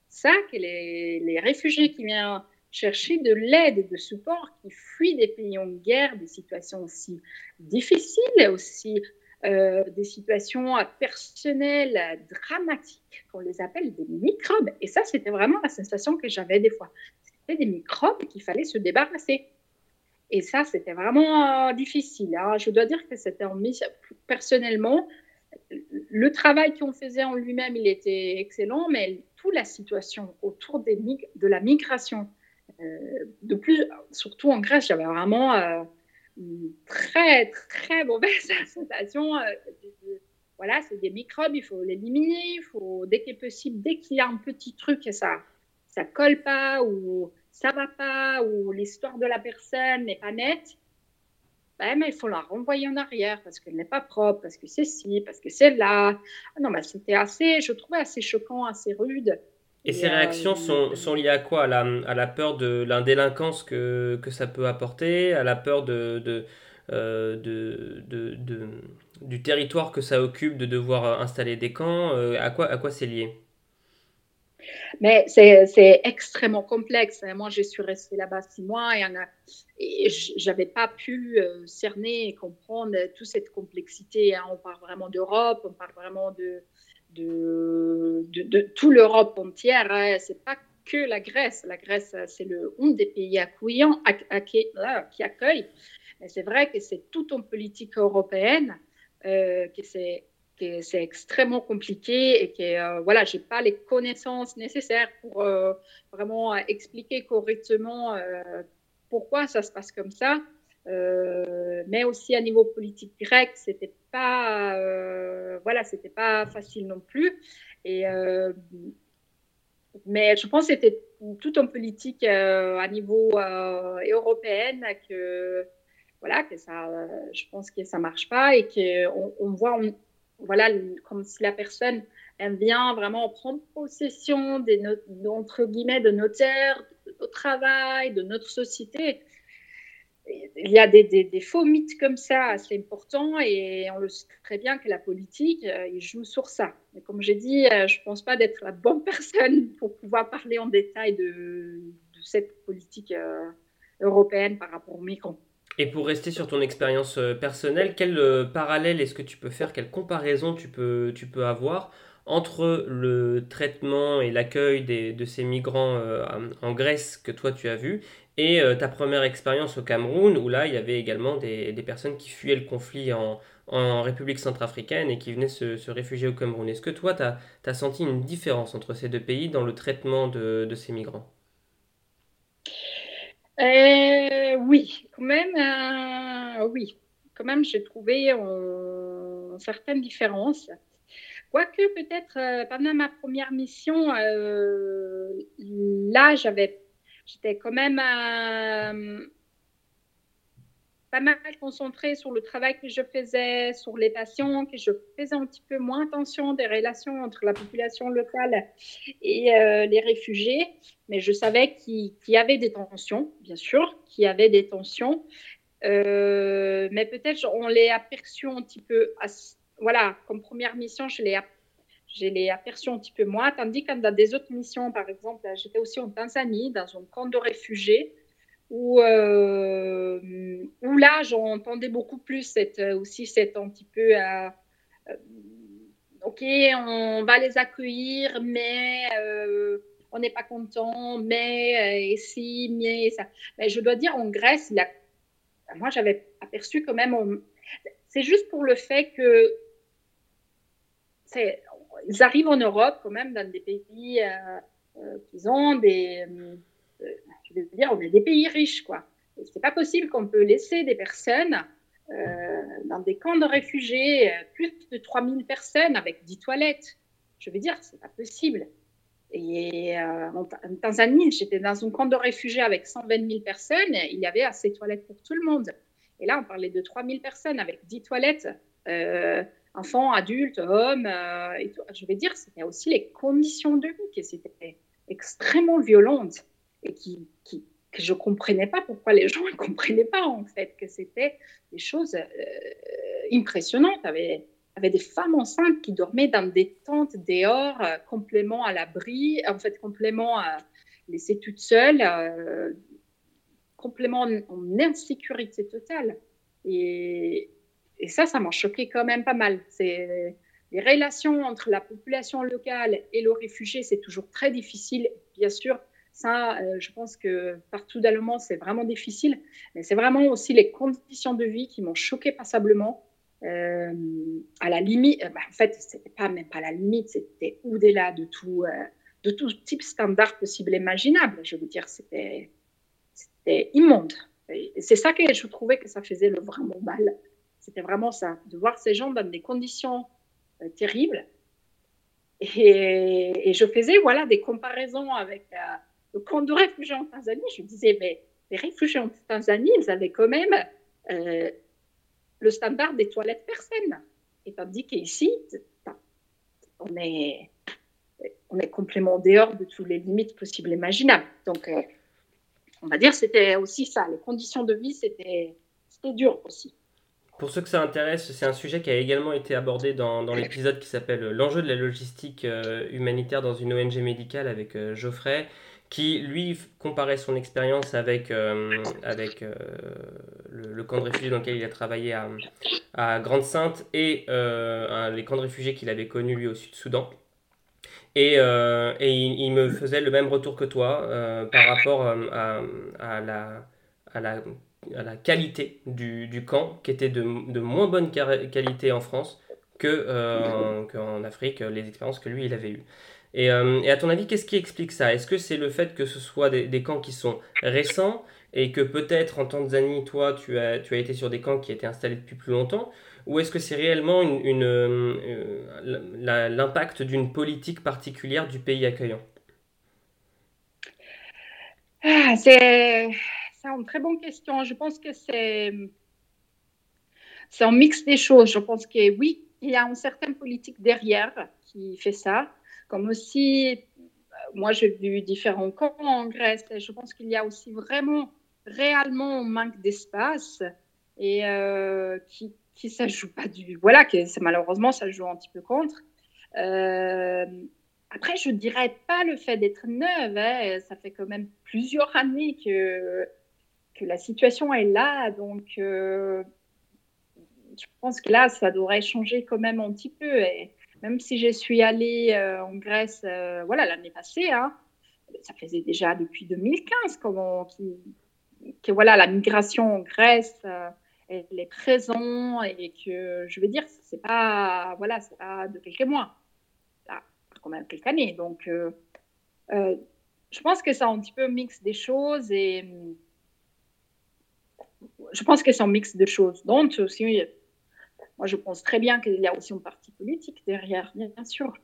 ça que les réfugiés qui viennent chercher de l'aide et de support qui fuient des pays en guerre, des situations aussi difficiles, aussi euh, des situations personnelles dramatiques, qu'on les appelle des microbes. Et ça, c'était vraiment la sensation que j'avais des fois. C'était des microbes qu'il fallait se débarrasser. Et ça, c'était vraiment euh, difficile. Alors, je dois dire que c'était en personnellement, le travail qu'on faisait en lui-même, il était excellent, mais toute la situation autour de la migration, de plus, surtout en Grèce, j'avais vraiment euh, une très, très mauvaise sensation. Euh, voilà, c'est des microbes, il faut l'éliminer. Il faut, dès qu'il est possible, dès qu'il y a un petit truc et ça ça colle pas ou ça va pas ou l'histoire de la personne n'est pas nette, ben, il faut la renvoyer en arrière parce qu'elle n'est pas propre, parce que c'est ci, parce que c'est là. Ah non, mais c'était assez, je trouvais assez choquant, assez rude. Et, ces réactions sont, sont, liées à quoi? À la, à la peur de l'indélinquance que, que ça peut apporter, à la peur de, de, euh, de, de, du territoire que ça occupe de devoir installer des camps? Euh, À quoi, à quoi c'est lié? Mais c'est extrêmement complexe. Moi, je suis restée là-bas six mois et, et je n'avais pas pu euh, cerner et comprendre toute cette complexité. Hein. On parle vraiment d'Europe, on parle vraiment de, de, toute l'Europe entière. Hein. C'est pas que la Grèce. La Grèce, c'est le un des pays accueillants qui accueille. Mais c'est vrai que c'est tout en politique européenne euh, que c'est extrêmement compliqué et que euh, voilà, j'ai pas les connaissances nécessaires pour euh, vraiment expliquer correctement euh, pourquoi ça se passe comme ça. Mais aussi à niveau politique grec, c'était pas, voilà, c'était pas facile non plus. Et mais je pense que c'était tout en politique à niveau européen que voilà que ça, je pense que ça marche pas et qu'on on voit, voilà, comme si la personne elle vient vraiment prendre possession des entre guillemets de nos terres, de notre travail, de notre société. Il y a des, faux mythes comme ça assez importants et on le sait très bien que la politique, euh, il joue sur ça. Mais comme j'ai dit, euh, je ne pense pas d'être la bonne personne pour pouvoir parler en détail de, cette politique euh, européenne par rapport aux migrants. Et pour rester sur ton expérience personnelle, quel parallèle est-ce que tu peux faire, quelle comparaison tu peux, tu peux avoir entre le traitement et l'accueil de ces migrants en Grèce que toi tu as vu et euh, ta première expérience au Cameroun où là il y avait également des, personnes qui fuyaient le conflit en, République centrafricaine et qui venaient se, réfugier au Cameroun. Est-ce que toi tu as, senti une différence entre ces deux pays dans le traitement de, ces migrants? Euh, Oui, quand même, oui. Quand même, j'ai trouvé certaines différences. Quoique peut-être euh, pendant ma première mission, euh, là, j'avais, j'étais quand même euh, pas mal concentrée sur le travail que je faisais, sur les patients, que je faisais un petit peu moins attention des relations entre la population locale et les réfugiés. Mais je savais qu'il y avait des tensions, bien sûr, qu'il y avait des tensions. mais peut-être on les aperçu un petit peu voilà, comme première mission, je l'ai je l'ai aperçu un petit peu moins, tandis que dans des autres missions, par exemple, j'étais aussi en Tanzanie, dans un camp de réfugiés, où, euh, où là, j'entendais beaucoup plus aussi cette un petit peu, euh, euh, ok, on va les accueillir, mais on n'est pas content, mais et si, mais ça. Mais je dois dire, en Grèce, moi, j'avais aperçu quand même, c'est juste pour le fait que ils arrivent en Europe quand même dans des pays euh, euh, qui ont des, euh, je veux dire, des pays riches quoi. C'est pas possible qu'on peut laisser des personnes dans des camps de réfugiés, plus de 3000 personnes avec 10 toilettes. Je veux dire, c'est pas possible. Et en, Tanzanie, j'étais dans un camp de réfugiés avec 120 000 personnes, il y avait assez de toilettes pour tout le monde. Et là, on parlait de 3000 personnes avec 10 toilettes enfants, adultes, hommes. Euh, et Je vais dire, c'était aussi les conditions de vie qui étaient extrêmement violentes et qui, qui que je comprenais pas pourquoi les gens ne comprenaient pas en fait que c'était des choses euh, impressionnantes. Y avait, des femmes enceintes qui dormaient dans des tentes dehors, euh, complément à l'abri, en fait complément à laisser toutes seules, euh, complément en, en, insécurité totale. Et, et ça, ça m'a choqué quand même pas mal. Les relations entre la population locale et le réfugié, c'est toujours très difficile. Bien sûr, ça, euh, je pense que partout dans le monde, c'est vraiment difficile. Mais c'est vraiment aussi les conditions de vie qui m'ont choqué passablement. Euh, à la limite, euh, bah, en fait, c'était pas même pas la limite, c'était au-delà de tout, de tout type standard possible et imaginable. Je veux dire, c'était, immonde. C'est ça que je trouvais que ça faisait le vraiment mal. C'était vraiment ça, de voir ces gens dans des conditions euh, terribles. Et, je faisais voilà, des comparaisons avec euh, le camp de réfugiés en Tanzanie. Je me disais, mais les réfugiés en Tanzanie, ils avaient quand même euh, le standard des toilettes personnes. Et tandis qu'ici, on est, on est complètement dehors de toutes les limites possibles et imaginables. Donc, on va dire c'était aussi ça. Les conditions de vie, c'était dur aussi. Pour ceux que ça intéresse, c'est un sujet qui a également été abordé dans, dans l'épisode qui s'appelle L'enjeu de la logistique euh, humanitaire dans une ONG médicale avec euh, Geoffrey, qui lui comparait son expérience avec, euh, avec le, camp de réfugiés dans lequel il a travaillé à, à Grande-Sainte et les camps de réfugiés qu'il avait connus lui au Sud-Soudan. Et, et il, me faisait le même retour que toi par rapport à, à la, à la à la qualité du, du, camp, qui était de, de moins bonne qualité en France que, euh, qu'en Afrique, les expériences que lui, il avait eues. Et, à ton avis, qu'est-ce qui explique ça? Est-ce que c'est le fait que ce soit des, camps qui sont récents et que peut-être en Tanzanie, toi, tu as, tu as été sur des camps qui étaient installés depuis plus longtemps? Ou est-ce que c'est réellement une, l'impact d'une politique particulière du pays accueillant? Ah, C'est c'est une très bonne question. Je pense que c'est c'est un mix des choses. Je pense que oui, il y a une certaine politique derrière qui fait ça, comme aussi, moi j'ai vu différents camps en Grèce, je pense qu'il y a aussi vraiment, réellement manque d'espace et euh, qui qui ça joue pas du voilà que malheureusement ça joue un petit peu contre euh, après je dirais pas le fait d'être neuve hein, ça fait quand même plusieurs années que que la situation est là. Donc, euh, je pense que là, ça devrait changer quand même un petit peu. Et même si je suis allée euh, en Grèce, euh, voilà, l'année passée, hein, ça faisait déjà depuis 2015 comment, que voilà, la migration en Grèce, elle est présente et que, je veux dire, c'est pas, voilà, c'est pas de quelques mois, là, quand même quelques années. Donc, je pense que c'est un petit peu mix des choses et je pense que c'est un mix de choses. Donc, aussi, moi, je pense très bien qu'il y a aussi une partie politique derrière, bien sûr.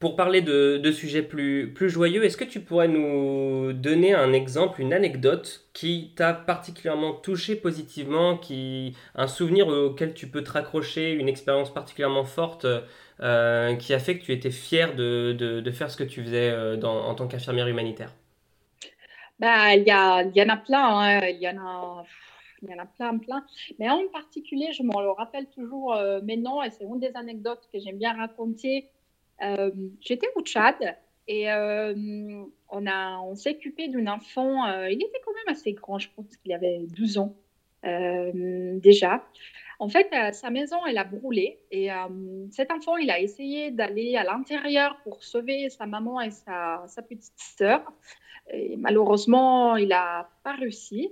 Pour parler de, sujets plus, joyeux, est-ce que tu pourrais nous donner un exemple, une anecdote qui t'a particulièrement touché positivement, qui, un souvenir auquel tu peux te raccrocher, une expérience particulièrement forte euh, qui a fait que tu étais fier de, de, faire ce que tu faisais euh, en tant qu'infirmière humanitaire? Bah, il y, y en a plein, hein. il y en a, il y en a plein, plein. Mais en particulier, je me le rappelle toujours euh, maintenant, et c'est une des anecdotes que j'aime bien raconter. Euh, j'étais au Tchad et euh, on, on s'est occupé d'un enfant, il était quand même assez grand, je pense qu'il avait 12 ans déjà. En fait, sa maison, elle a brûlé et cet enfant, il a essayé d'aller à l'intérieur pour sauver sa maman et sa, sa petite sœur. Et malheureusement, il n'a pas réussi.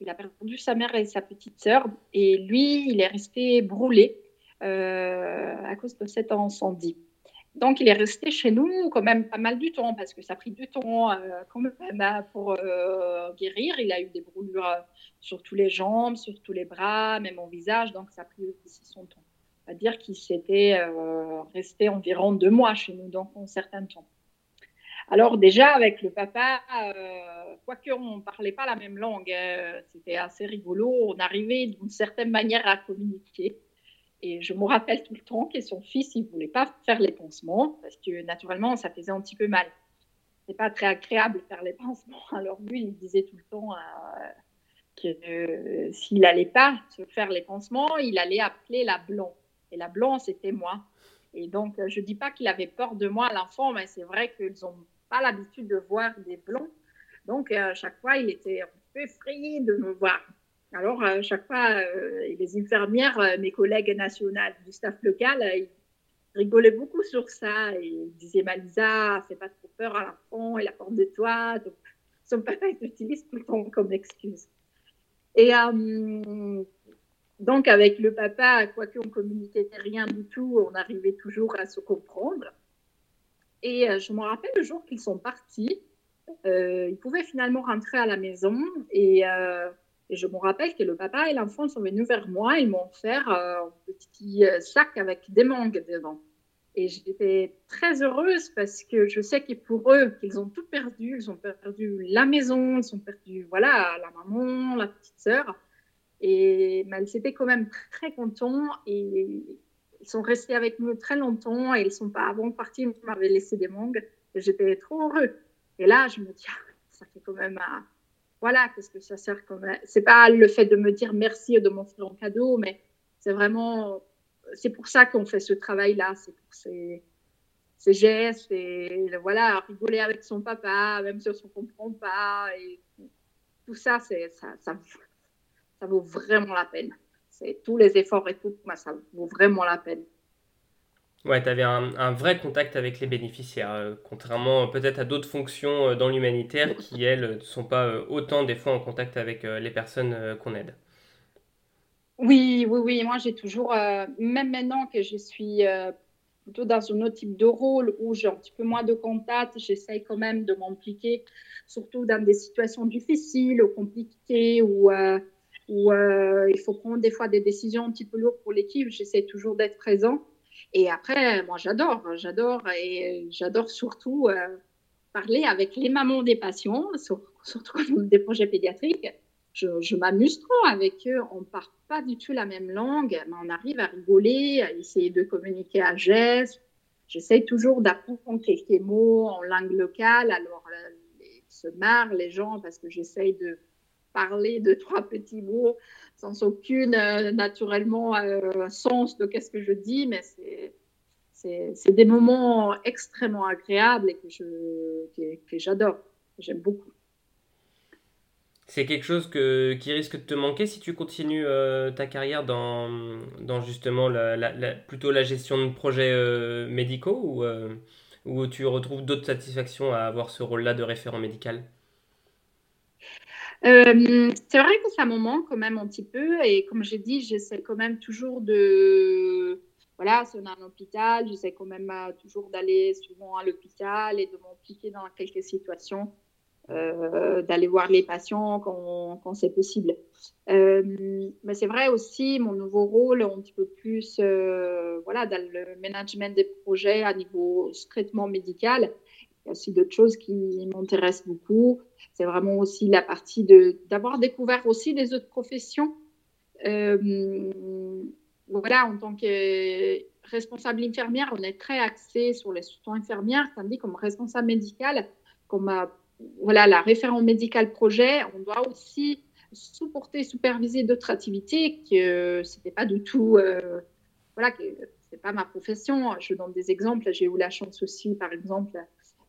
Il a perdu sa mère et sa petite sœur. Et lui, il est resté brûlé euh, à cause de cet incendie. Donc, il est resté chez nous quand même pas mal du temps parce que ça a pris du temps euh, quand même hein, pour euh, guérir. Il a eu des brûlures sur tous les jambes, sur tous les bras, même au visage. Donc, ça a pris aussi son temps. On va dire qu'il s'était resté environ deux mois chez nous, donc un certain temps. Alors déjà avec le papa, euh, quoique on ne parlait pas la même langue, euh, c'était assez rigolo. On arrivait d'une certaine manière à communiquer. Et je me rappelle tout le temps que son fils, il voulait pas faire les pansements parce que naturellement, ça faisait un petit peu mal. C'est pas très agréable de faire les pansements. Alors lui, il disait tout le temps euh, que s'il n'allait pas se faire les pansements, il allait appeler la blanc. Et la blanc, c'était moi. Et donc, je dis pas qu'il avait peur de moi, l'enfant, mais c'est vrai qu'ils ont pas l'habitude de voir des blonds. Donc, euh, à chaque fois, il était un peu effrayé de me voir. Alors, à chaque fois, euh, les infirmières, euh, mes collègues nationales du staff local, ils rigolaient beaucoup sur ça. Et ils disaient, Malisa, fais pas trop peur à l'enfant, il a peur de toi. Donc, son papa, il utilise tout le temps comme excuse. Et donc, avec le papa, quoique on communiquait rien du tout, on arrivait toujours à se comprendre. Et euh, je me rappelle le jour qu'ils sont partis, euh, ils pouvaient finalement rentrer à la maison et, euh, je me rappelle que le papa et l'enfant sont venus vers moi, ils m'ont offert un petit sac avec des mangues dedans. Et j'étais très heureuse parce que je sais que pour eux, qu'ils ont tout perdu. Ils ont perdu la maison, ils ont perdu voilà, la maman, la petite sœur. Et mais ils étaient quand même très contents. Et ils sont restés avec nous très longtemps et ils sont pas avant de partir, ils m'avaient laissé des mangues j'étais trop heureux. Et là, je me dis, ah, ça fait quand même, euh, voilà, qu'est-ce que ça sert quand même. C'est pas le fait de me dire merci et de m'offrir un cadeau, mais c'est vraiment, c'est pour ça qu'on fait ce travail-là, c'est pour ces, gestes et voilà, rigoler avec son papa, même si on ne comprend pas et tout ça, ça vaut vraiment la peine tous les efforts et tout, ça vaut vraiment la peine. Ouais, tu avais un, vrai contact avec les bénéficiaires, euh, contrairement peut-être à d'autres fonctions euh, dans l'humanitaire qui, elles, ne sont pas euh, autant des fois en contact avec les personnes qu'on aide. Oui, oui, oui. Moi, j'ai toujours, même maintenant que je suis plutôt dans un autre type de rôle où j'ai un petit peu moins de contact. J'essaye quand même de m'impliquer, surtout dans des situations difficiles ou compliquées euh, où euh, il faut prendre des fois des décisions un petit peu lourdes pour l'équipe. J'essaie toujours d'être présent. Et après, moi, j'adore, j'adore et j'adore surtout euh, parler avec les mamans des patients, surtout quand on a des projets pédiatriques. Je, m'amuse trop avec eux. On ne parle pas du tout la même langue, mais on arrive à rigoler, à essayer de communiquer à gestes. J'essaie toujours d'apprendre quelques mots en langue locale. Alors, ils se marrent, les gens, parce que j'essaie de parler de trois petits mots sans aucune, euh, naturellement, euh, sens de qu'est-ce que je dis, mais c'est des moments extrêmement agréables et que j'adore, que, j'aime beaucoup. C'est quelque chose que, qui risque de te manquer si tu continues euh, ta carrière dans, dans justement la, plutôt la gestion de projets médicaux ou, ou tu retrouves d'autres satisfactions à avoir ce rôle-là de référent médical? Euh, c'est vrai que ça me manque quand même un petit peu. Et comme j'ai dit, j'essaie quand même toujours de. Voilà, si on un hôpital, j'essaie quand même euh, toujours d'aller souvent à l'hôpital et de m'impliquer dans quelques situations, euh, d'aller voir les patients quand, quand c'est possible. mais c'est vrai aussi, mon nouveau rôle, un petit peu plus voilà, dans le management des projets à niveau traitement médical. Il y a aussi d'autres choses qui m'intéressent beaucoup. C'est vraiment aussi la partie d'avoir découvert aussi des autres professions. Euh, voilà, en tant que responsable infirmière, on est très axé sur les soins infirmières, tandis comme responsable médical, comme voilà, la référent médical projet, on doit aussi supporter, superviser d'autres activités que ce n'était pas du tout, euh, voilà, que c'est pas ma profession. Je donne des exemples. J'ai eu la chance aussi, par exemple, euh,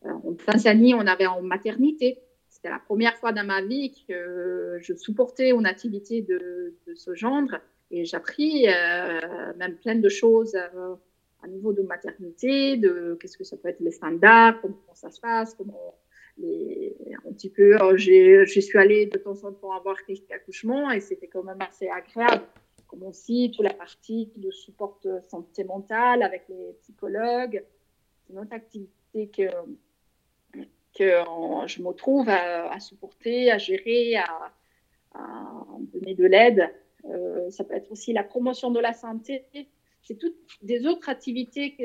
en Tanzanie, on avait en maternité. C'était la première fois dans ma vie que je supportais une activité de, ce genre et j'ai euh, même plein de choses euh, à niveau de maternité, de qu'est-ce que ça peut être les standards, comment ça se passe, comment les, un petit peu, je suis allée de temps en temps avoir quelques accouchements et c'était quand même assez agréable. Comme aussi toute la partie de support santé mentale avec les psychologues, une autre activité que que je me trouve à, supporter, à gérer, à, donner de l'aide. Euh, ça peut être aussi la promotion de la santé. C'est toutes des autres activités qui,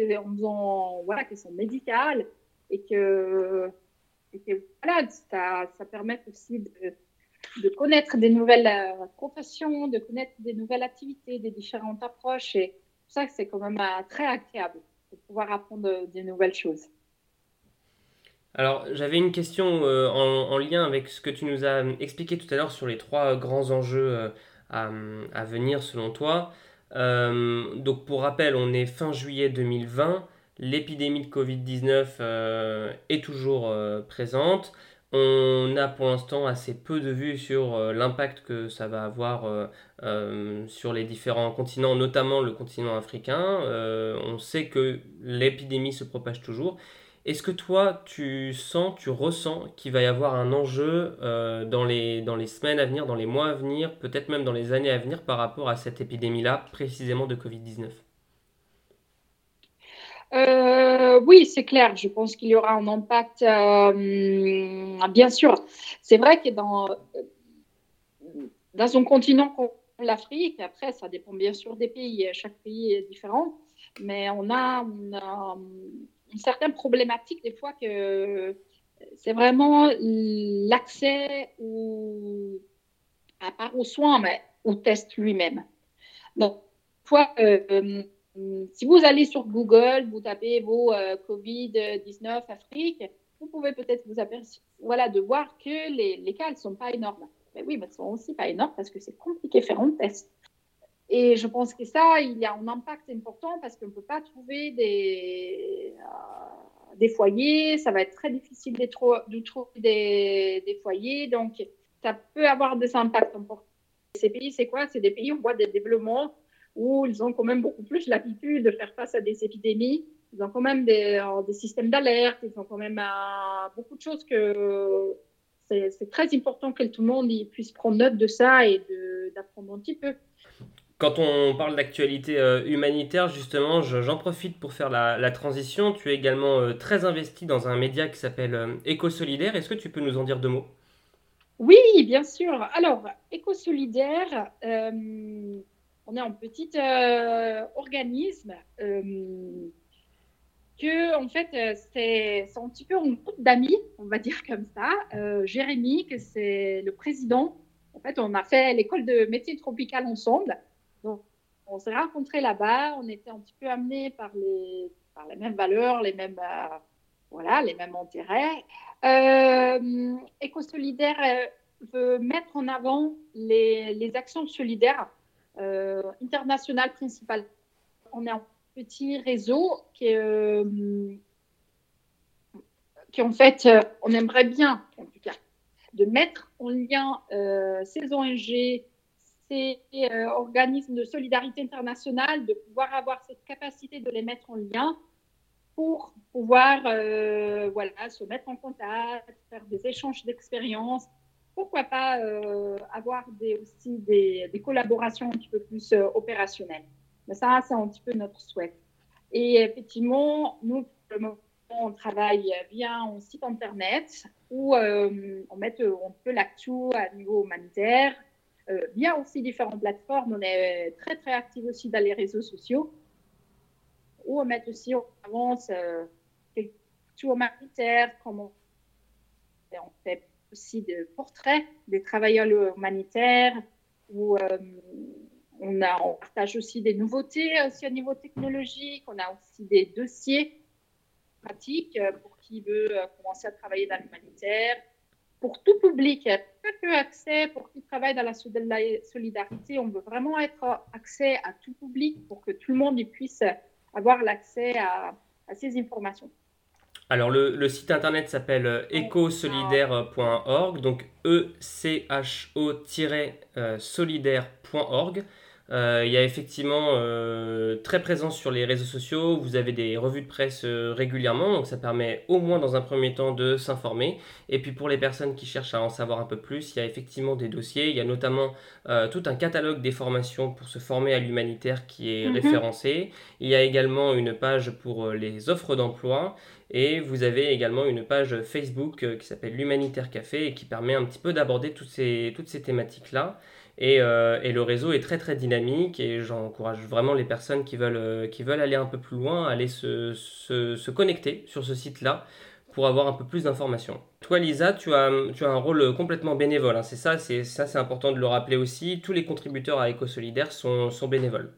voilà, sont médicales et que, voilà, ça, permet aussi de, connaître des nouvelles euh, professions, de connaître des nouvelles activités, des différentes approches. Et ça, c'est quand même euh, très agréable de pouvoir apprendre des nouvelles choses. Alors, j'avais une question euh, en, lien avec ce que tu nous as expliqué tout à l'heure sur les trois grands enjeux euh, à, venir selon toi. Euh, donc, pour rappel, on est fin juillet 2020, l'épidémie de Covid-19 est toujours présente. On a pour l'instant assez peu de vues sur l'impact que ça va avoir sur les différents continents, notamment le continent africain. on sait que l'épidémie se propage toujours. Est-ce que toi, tu sens, tu ressens qu'il va y avoir un enjeu euh, dans, les, semaines à venir, dans les mois à venir, peut-être même dans les années à venir par rapport à cette épidémie-là, précisément de Covid-19 euh, oui, c'est clair. Je pense qu'il y aura un impact, euh, bien sûr. C'est vrai que dans, un continent comme l'Afrique, après, ça dépend bien sûr des pays. Chaque pays est différent. Mais on a une certaine problématique des fois que c'est vraiment l'accès au, à part aux soins, mais au test lui-même. Donc, fois, euh, si vous allez sur Google, vous tapez vos euh, Covid-19 Afrique, vous pouvez peut-être vous apercevoir, voilà, de voir que les, les cas ne sont pas énormes. Mais oui, mais ils sont aussi pas énormes parce que c'est compliqué de faire un test. Et je pense que ça, il y a un impact important parce qu'on ne peut pas trouver des, euh, des foyers. Ça va être très difficile de, trouver des, foyers. Donc, ça peut avoir des impacts importants. Ces pays, c'est quoi? C'est des pays où on voit des développements où ils ont quand même beaucoup plus l'habitude de faire face à des épidémies. Ils ont quand même des, euh, systèmes d'alerte. Ils ont quand même euh, beaucoup de choses que c'est très important que tout le monde puisse prendre note de ça et d'apprendre un petit peu. Quand on parle d'actualité euh, humanitaire, justement, j'en profite pour faire la, transition. Tu es également euh, très investi dans un média qui s'appelle euh, Éco-Solidaire. Est-ce que tu peux nous en dire deux mots? Oui, bien sûr. Alors, Éco-Solidaire, on est un petit organisme que, en fait, c'est un petit peu un groupe d'amis, on va dire comme ça. Jérémy, que c'est le président. En fait, on a fait l'école de métier tropical ensemble. On s'est rencontrés là-bas, on était un petit peu amenés par les, par les mêmes valeurs, les mêmes, euh, voilà, les mêmes intérêts. Euh, Éco-Solidaire euh, veut mettre en avant les, les actions solidaires euh, internationales principales. On est un petit réseau qui, qui en fait, on aimerait bien, en tout cas, de mettre en lien ces ONG, euh, organismes de solidarité internationale de pouvoir avoir cette capacité de les mettre en lien pour pouvoir euh, voilà, se mettre en contact, faire des échanges d'expériences. Pourquoi pas euh, avoir aussi des, collaborations un petit peu plus opérationnelles. Mais ça, c'est un petit peu notre souhait. Et effectivement, nous, pour le moment, on travaille via un site internet où on met un peu l'actu à niveau humanitaire, euh, il y a aussi différentes plateformes. On est très, très actifs aussi dans les réseaux sociaux. Où on met aussi en avance euh, quelques humanitaires, comme on, fait aussi des portraits des travailleurs humanitaires, où euh, on, on partage aussi des nouveautés aussi au niveau technologique, on a aussi des dossiers pratiques pour qui veut commencer à travailler dans l'humanitaire, pour tout public, très peu accès pour qui travaille dans la solidarité. On veut vraiment être accès à tout public pour que tout le monde puisse avoir l'accès à, ces informations. Alors le, site internet s'appelle ecosolidaire.org, donc e-c-h-o-solidaire.org. Euh, il y a effectivement euh, très présent sur les réseaux sociaux, vous avez des revues de presse euh, régulièrement, donc ça permet au moins dans un premier temps de s'informer. Et puis pour les personnes qui cherchent à en savoir un peu plus, il y a effectivement des dossiers, il y a notamment tout un catalogue des formations pour se former à l'humanitaire qui est mhm. référencé. Il y a également une page pour les offres d'emploi. Et vous avez également une page Facebook qui s'appelle l'Humanitaire Café et qui permet un petit peu d'aborder toutes ces, toutes ces thématiques-là. Euh, et, le réseau est très très dynamique et j'encourage vraiment les personnes qui veulent, euh, qui veulent aller un peu plus loin aller se, se, connecter sur ce site-là pour avoir un peu plus d'informations. Toi Lisa, tu as, tu as un rôle complètement bénévole, hein. c'est ça, c'est ça c'est important de le rappeler aussi, tous les contributeurs à EcoSolidaire sont, sont bénévoles.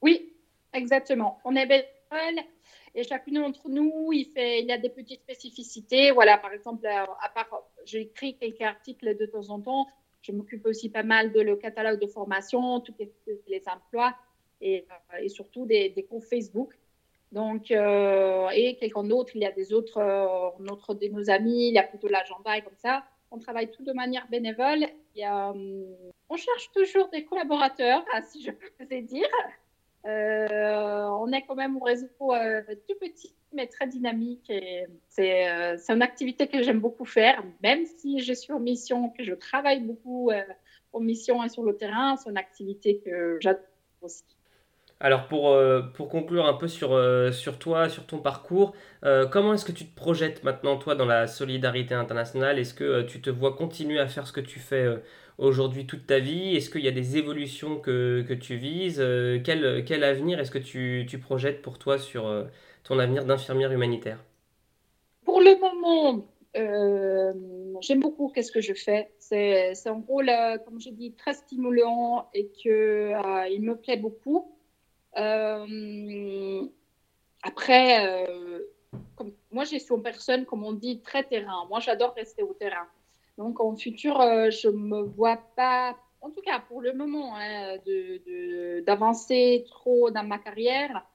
Oui, exactement, on est bénévoles et chacun d'entre nous, il, fait, il a des petites spécificités. Voilà, par exemple, à part, j'écris quelques articles de temps en temps, je m'occupe aussi pas mal de le catalogue de formation, tous les, emplois et, euh, et, surtout des, des cours Facebook. Donc, euh, et quelqu'un d'autre, il y a des autres, euh, notre, de nos amis, il y a plutôt l'agenda et comme ça. On travaille tout de manière bénévole. Il y a, on cherche toujours des collaborateurs, ah, si je peux dire. On est quand même au réseau tout petit mais très dynamique. Et c'est, euh, c'est une activité que j'aime beaucoup faire, même si je suis en mission, que je travaille beaucoup euh, en mission et sur le terrain. C'est une activité que j'adore aussi. Alors pour, euh, pour conclure un peu sur, sur toi, sur ton parcours, comment est-ce que tu te projettes maintenant toi dans la solidarité internationale? Est-ce que tu te vois continuer à faire ce que tu fais aujourd'hui toute ta vie? Est-ce qu'il y a des évolutions que, que tu vises? Quel, quel avenir est-ce que tu, tu projettes pour toi sur, ton avenir d'infirmière humanitaire? Pour le moment, euh, j'aime beaucoup qu'est-ce que je fais. C'est un rôle, euh, comme je dis, très stimulant et que euh, il me plaît beaucoup. après, comme, moi, je suis une personne, comme on dit, très terrain. Moi, j'adore rester au terrain. Donc, en futur, je ne me vois pas, en tout cas pour le moment, hein, d'avancer trop dans ma carrière.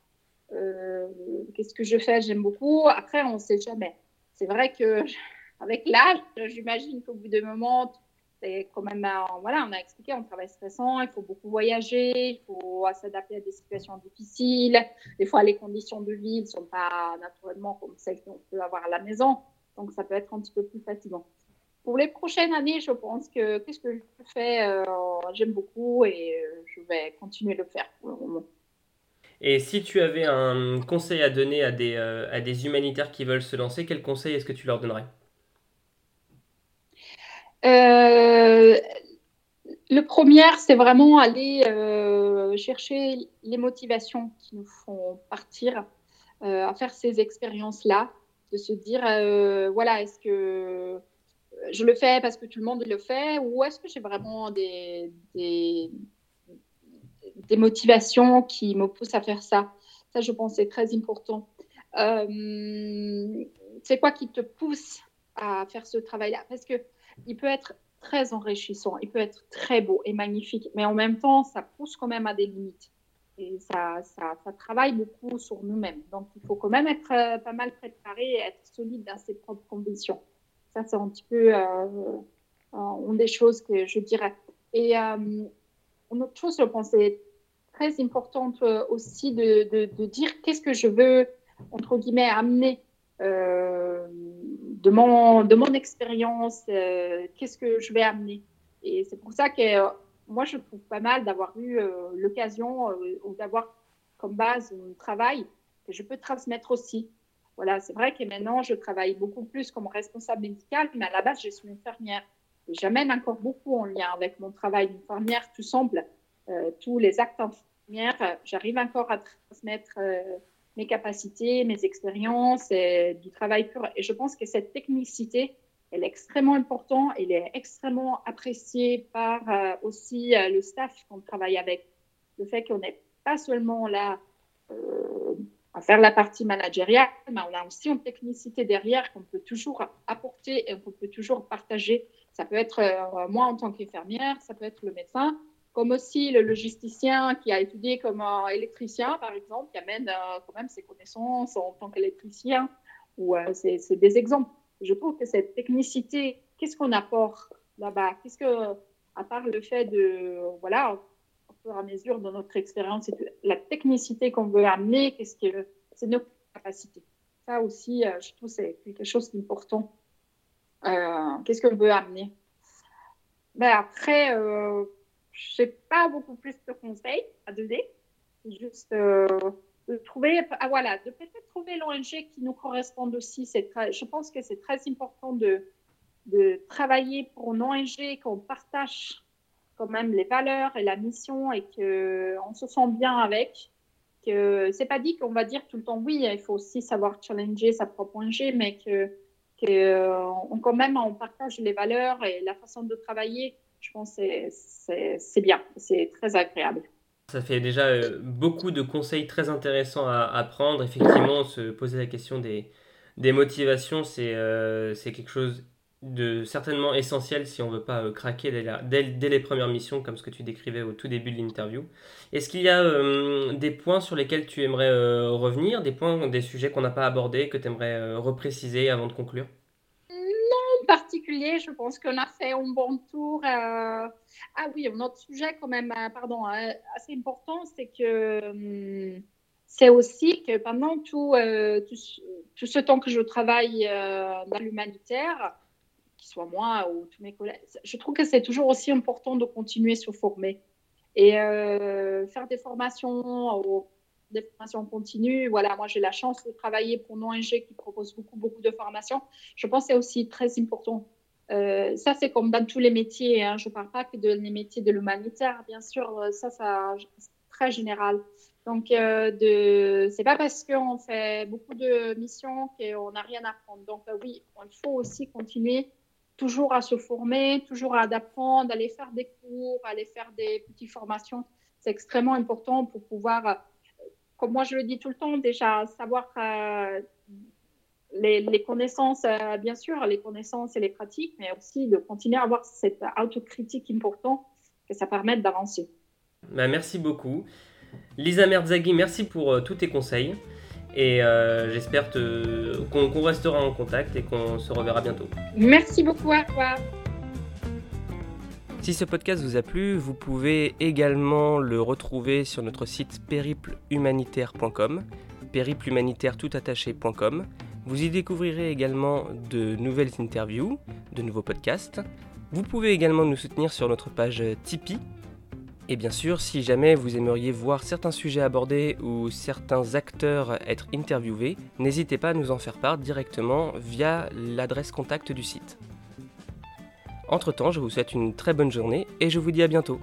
Euh, qu'est-ce que je fais? J'aime beaucoup. Après, on ne sait jamais. C'est vrai que avec l'âge, j'imagine qu'au bout d'un moment, c'est quand même, voilà, on a expliqué, on travaille stressant, il faut beaucoup voyager, il faut s'adapter à des situations difficiles. Des fois, les conditions de vie ne sont pas naturellement comme celles qu'on peut avoir à la maison, donc ça peut être un petit peu plus fatigant. Pour les prochaines années, je pense que qu'est-ce que je fais, euh, j'aime beaucoup et euh, je vais continuer de le faire pour le moment. Et si tu avais un conseil à donner à des, euh, à des humanitaires qui veulent se lancer, quel conseil est-ce que tu leur donnerais? Le premier, c'est vraiment aller chercher les motivations qui nous font partir à faire ces expériences-là, de se dire, voilà, est-ce que je le fais parce que tout le monde le fait ou est-ce que j'ai vraiment des, motivations qui me poussent à faire ça? Ça, je pense, c'est très important. Euh, c'est quoi qui te pousse à faire ce travail-là? Parce que il peut être très enrichissant, il peut être très beau et magnifique, mais en même temps, ça pousse quand même à des limites. Et ça, ça, ça travaille beaucoup sur nous-mêmes. Donc, il faut quand même être euh, pas mal préparé et être solide dans ses propres convictions. C'est un petit peu euh, une des choses que je dirais. Et euh, une autre chose, je pense, c'est très importante euh, aussi de, de, dire qu'est-ce que je veux, entre guillemets, amener de, mon, de mon expérience, qu'est-ce que je vais amener. Et c'est pour ça que moi, je trouve pas mal d'avoir eu l'occasion ou d'avoir comme base un travail que je peux transmettre aussi. Voilà, c'est vrai que maintenant, je travaille beaucoup plus comme responsable médicale, mais à la base, je suis infirmière. J'amène encore beaucoup en lien avec mon travail d'infirmière, tout semble, euh, tous les actes infirmières. J'arrive encore à transmettre euh, mes capacités, mes expériences, et du travail pur. Et je pense que cette technicité, elle est extrêmement importante, elle est extrêmement appréciée par euh, aussi le staff qu'on travaille avec. Le fait qu'on n'est pas seulement là faire la partie managériale, mais on a aussi une technicité derrière qu'on peut toujours apporter et qu'on peut toujours partager. Ça peut être euh, moi en tant qu'infirmière, ça peut être le médecin, comme aussi le logisticien qui a étudié comme électricien, par exemple, qui amène euh, quand même ses connaissances en tant qu'électricien. Ou euh, c'est des exemples. Je trouve que cette technicité, qu'est-ce qu'on apporte là-bas? Qu'est-ce que, à part le fait de, voilà, à mesure de notre expérience, la technicité qu'on veut amener, qu'est-ce que c'est nos capacités. Ça aussi, euh, je trouve c'est quelque chose d'important. Euh, qu'est-ce qu'on veut amener? Ben Après, euh, je n'ai pas beaucoup plus de conseils à donner. Juste de trouver, ah, voilà, de peut-être trouver l'ONG qui nous corresponde aussi. je pense que c'est très important de, de travailler pour une ONG qu'on partage quand même les valeurs et la mission et qu'on se sent bien avec. Que c'est pas dit qu'on va dire tout le temps oui, il faut aussi savoir challenger sa propre ONG, mais que, que quand même on partage les valeurs et la façon de travailler. Je pense que c'est bien, c'est très agréable. Ça fait déjà euh, beaucoup de conseils très intéressants à, à prendre. Effectivement, se poser la question des, des motivations, c'est euh, quelque chose de certainement essentiel si on veut pas euh, craquer dès, dès, les premières missions, comme ce que tu décrivais au tout début de l'interview. Est-ce qu'il y a euh, des points sur lesquels tu aimerais euh, revenir, des points, des sujets qu'on n'a pas abordés, que tu aimerais repréciser avant de conclure? Non, en particulier, je pense qu'on a fait un bon tour. Ah oui, un autre sujet quand même, pardon, assez important, c'est que hum, c'est aussi que pendant tout, tout, tout, ce temps que je travaille dans l'humanitaire, moi ou tous mes collègues. Je trouve que c'est toujours aussi important de continuer à se former et euh, faire des formations, ou des formations continues. Voilà, moi j'ai la chance de travailler pour une ONG qui propose beaucoup, beaucoup de formations. Je pense que c'est aussi très important. Euh, ça, c'est comme dans tous les métiers. Hein. Je ne parle pas que de les métiers de l'humanitaire, bien sûr. Ça, ça c'est très général. Donc, euh, de... c'est pas parce qu'on fait beaucoup de missions qu'on n'a rien à apprendre. Donc, euh, oui, il faut aussi continuer toujours à se former, toujours à apprendre, aller faire des cours, aller faire des petites formations. C'est extrêmement important pour pouvoir, comme moi je le dis tout le temps, déjà savoir euh, les, connaissances, euh, bien sûr, les connaissances et les pratiques, mais aussi de continuer à avoir cette autocritique importante que ça permette d'avancer. Bah, merci beaucoup. Lisa Merzaghi, merci pour euh, tous tes conseils. Et euh, j'espère qu'on restera en contact et qu'on se reverra bientôt. Merci beaucoup à toi. Si ce podcast vous a plu, vous pouvez également le retrouver sur notre site périplehumanitaire.com, périplehumanitaire Vous y découvrirez également de nouvelles interviews, de nouveaux podcasts. Vous pouvez également nous soutenir sur notre page Tipeee. Et bien sûr, si jamais vous aimeriez voir certains sujets abordés ou certains acteurs être interviewés, n'hésitez pas à nous en faire part directement via l'adresse contact du site. Entre-temps, je vous souhaite une très bonne journée et je vous dis à bientôt.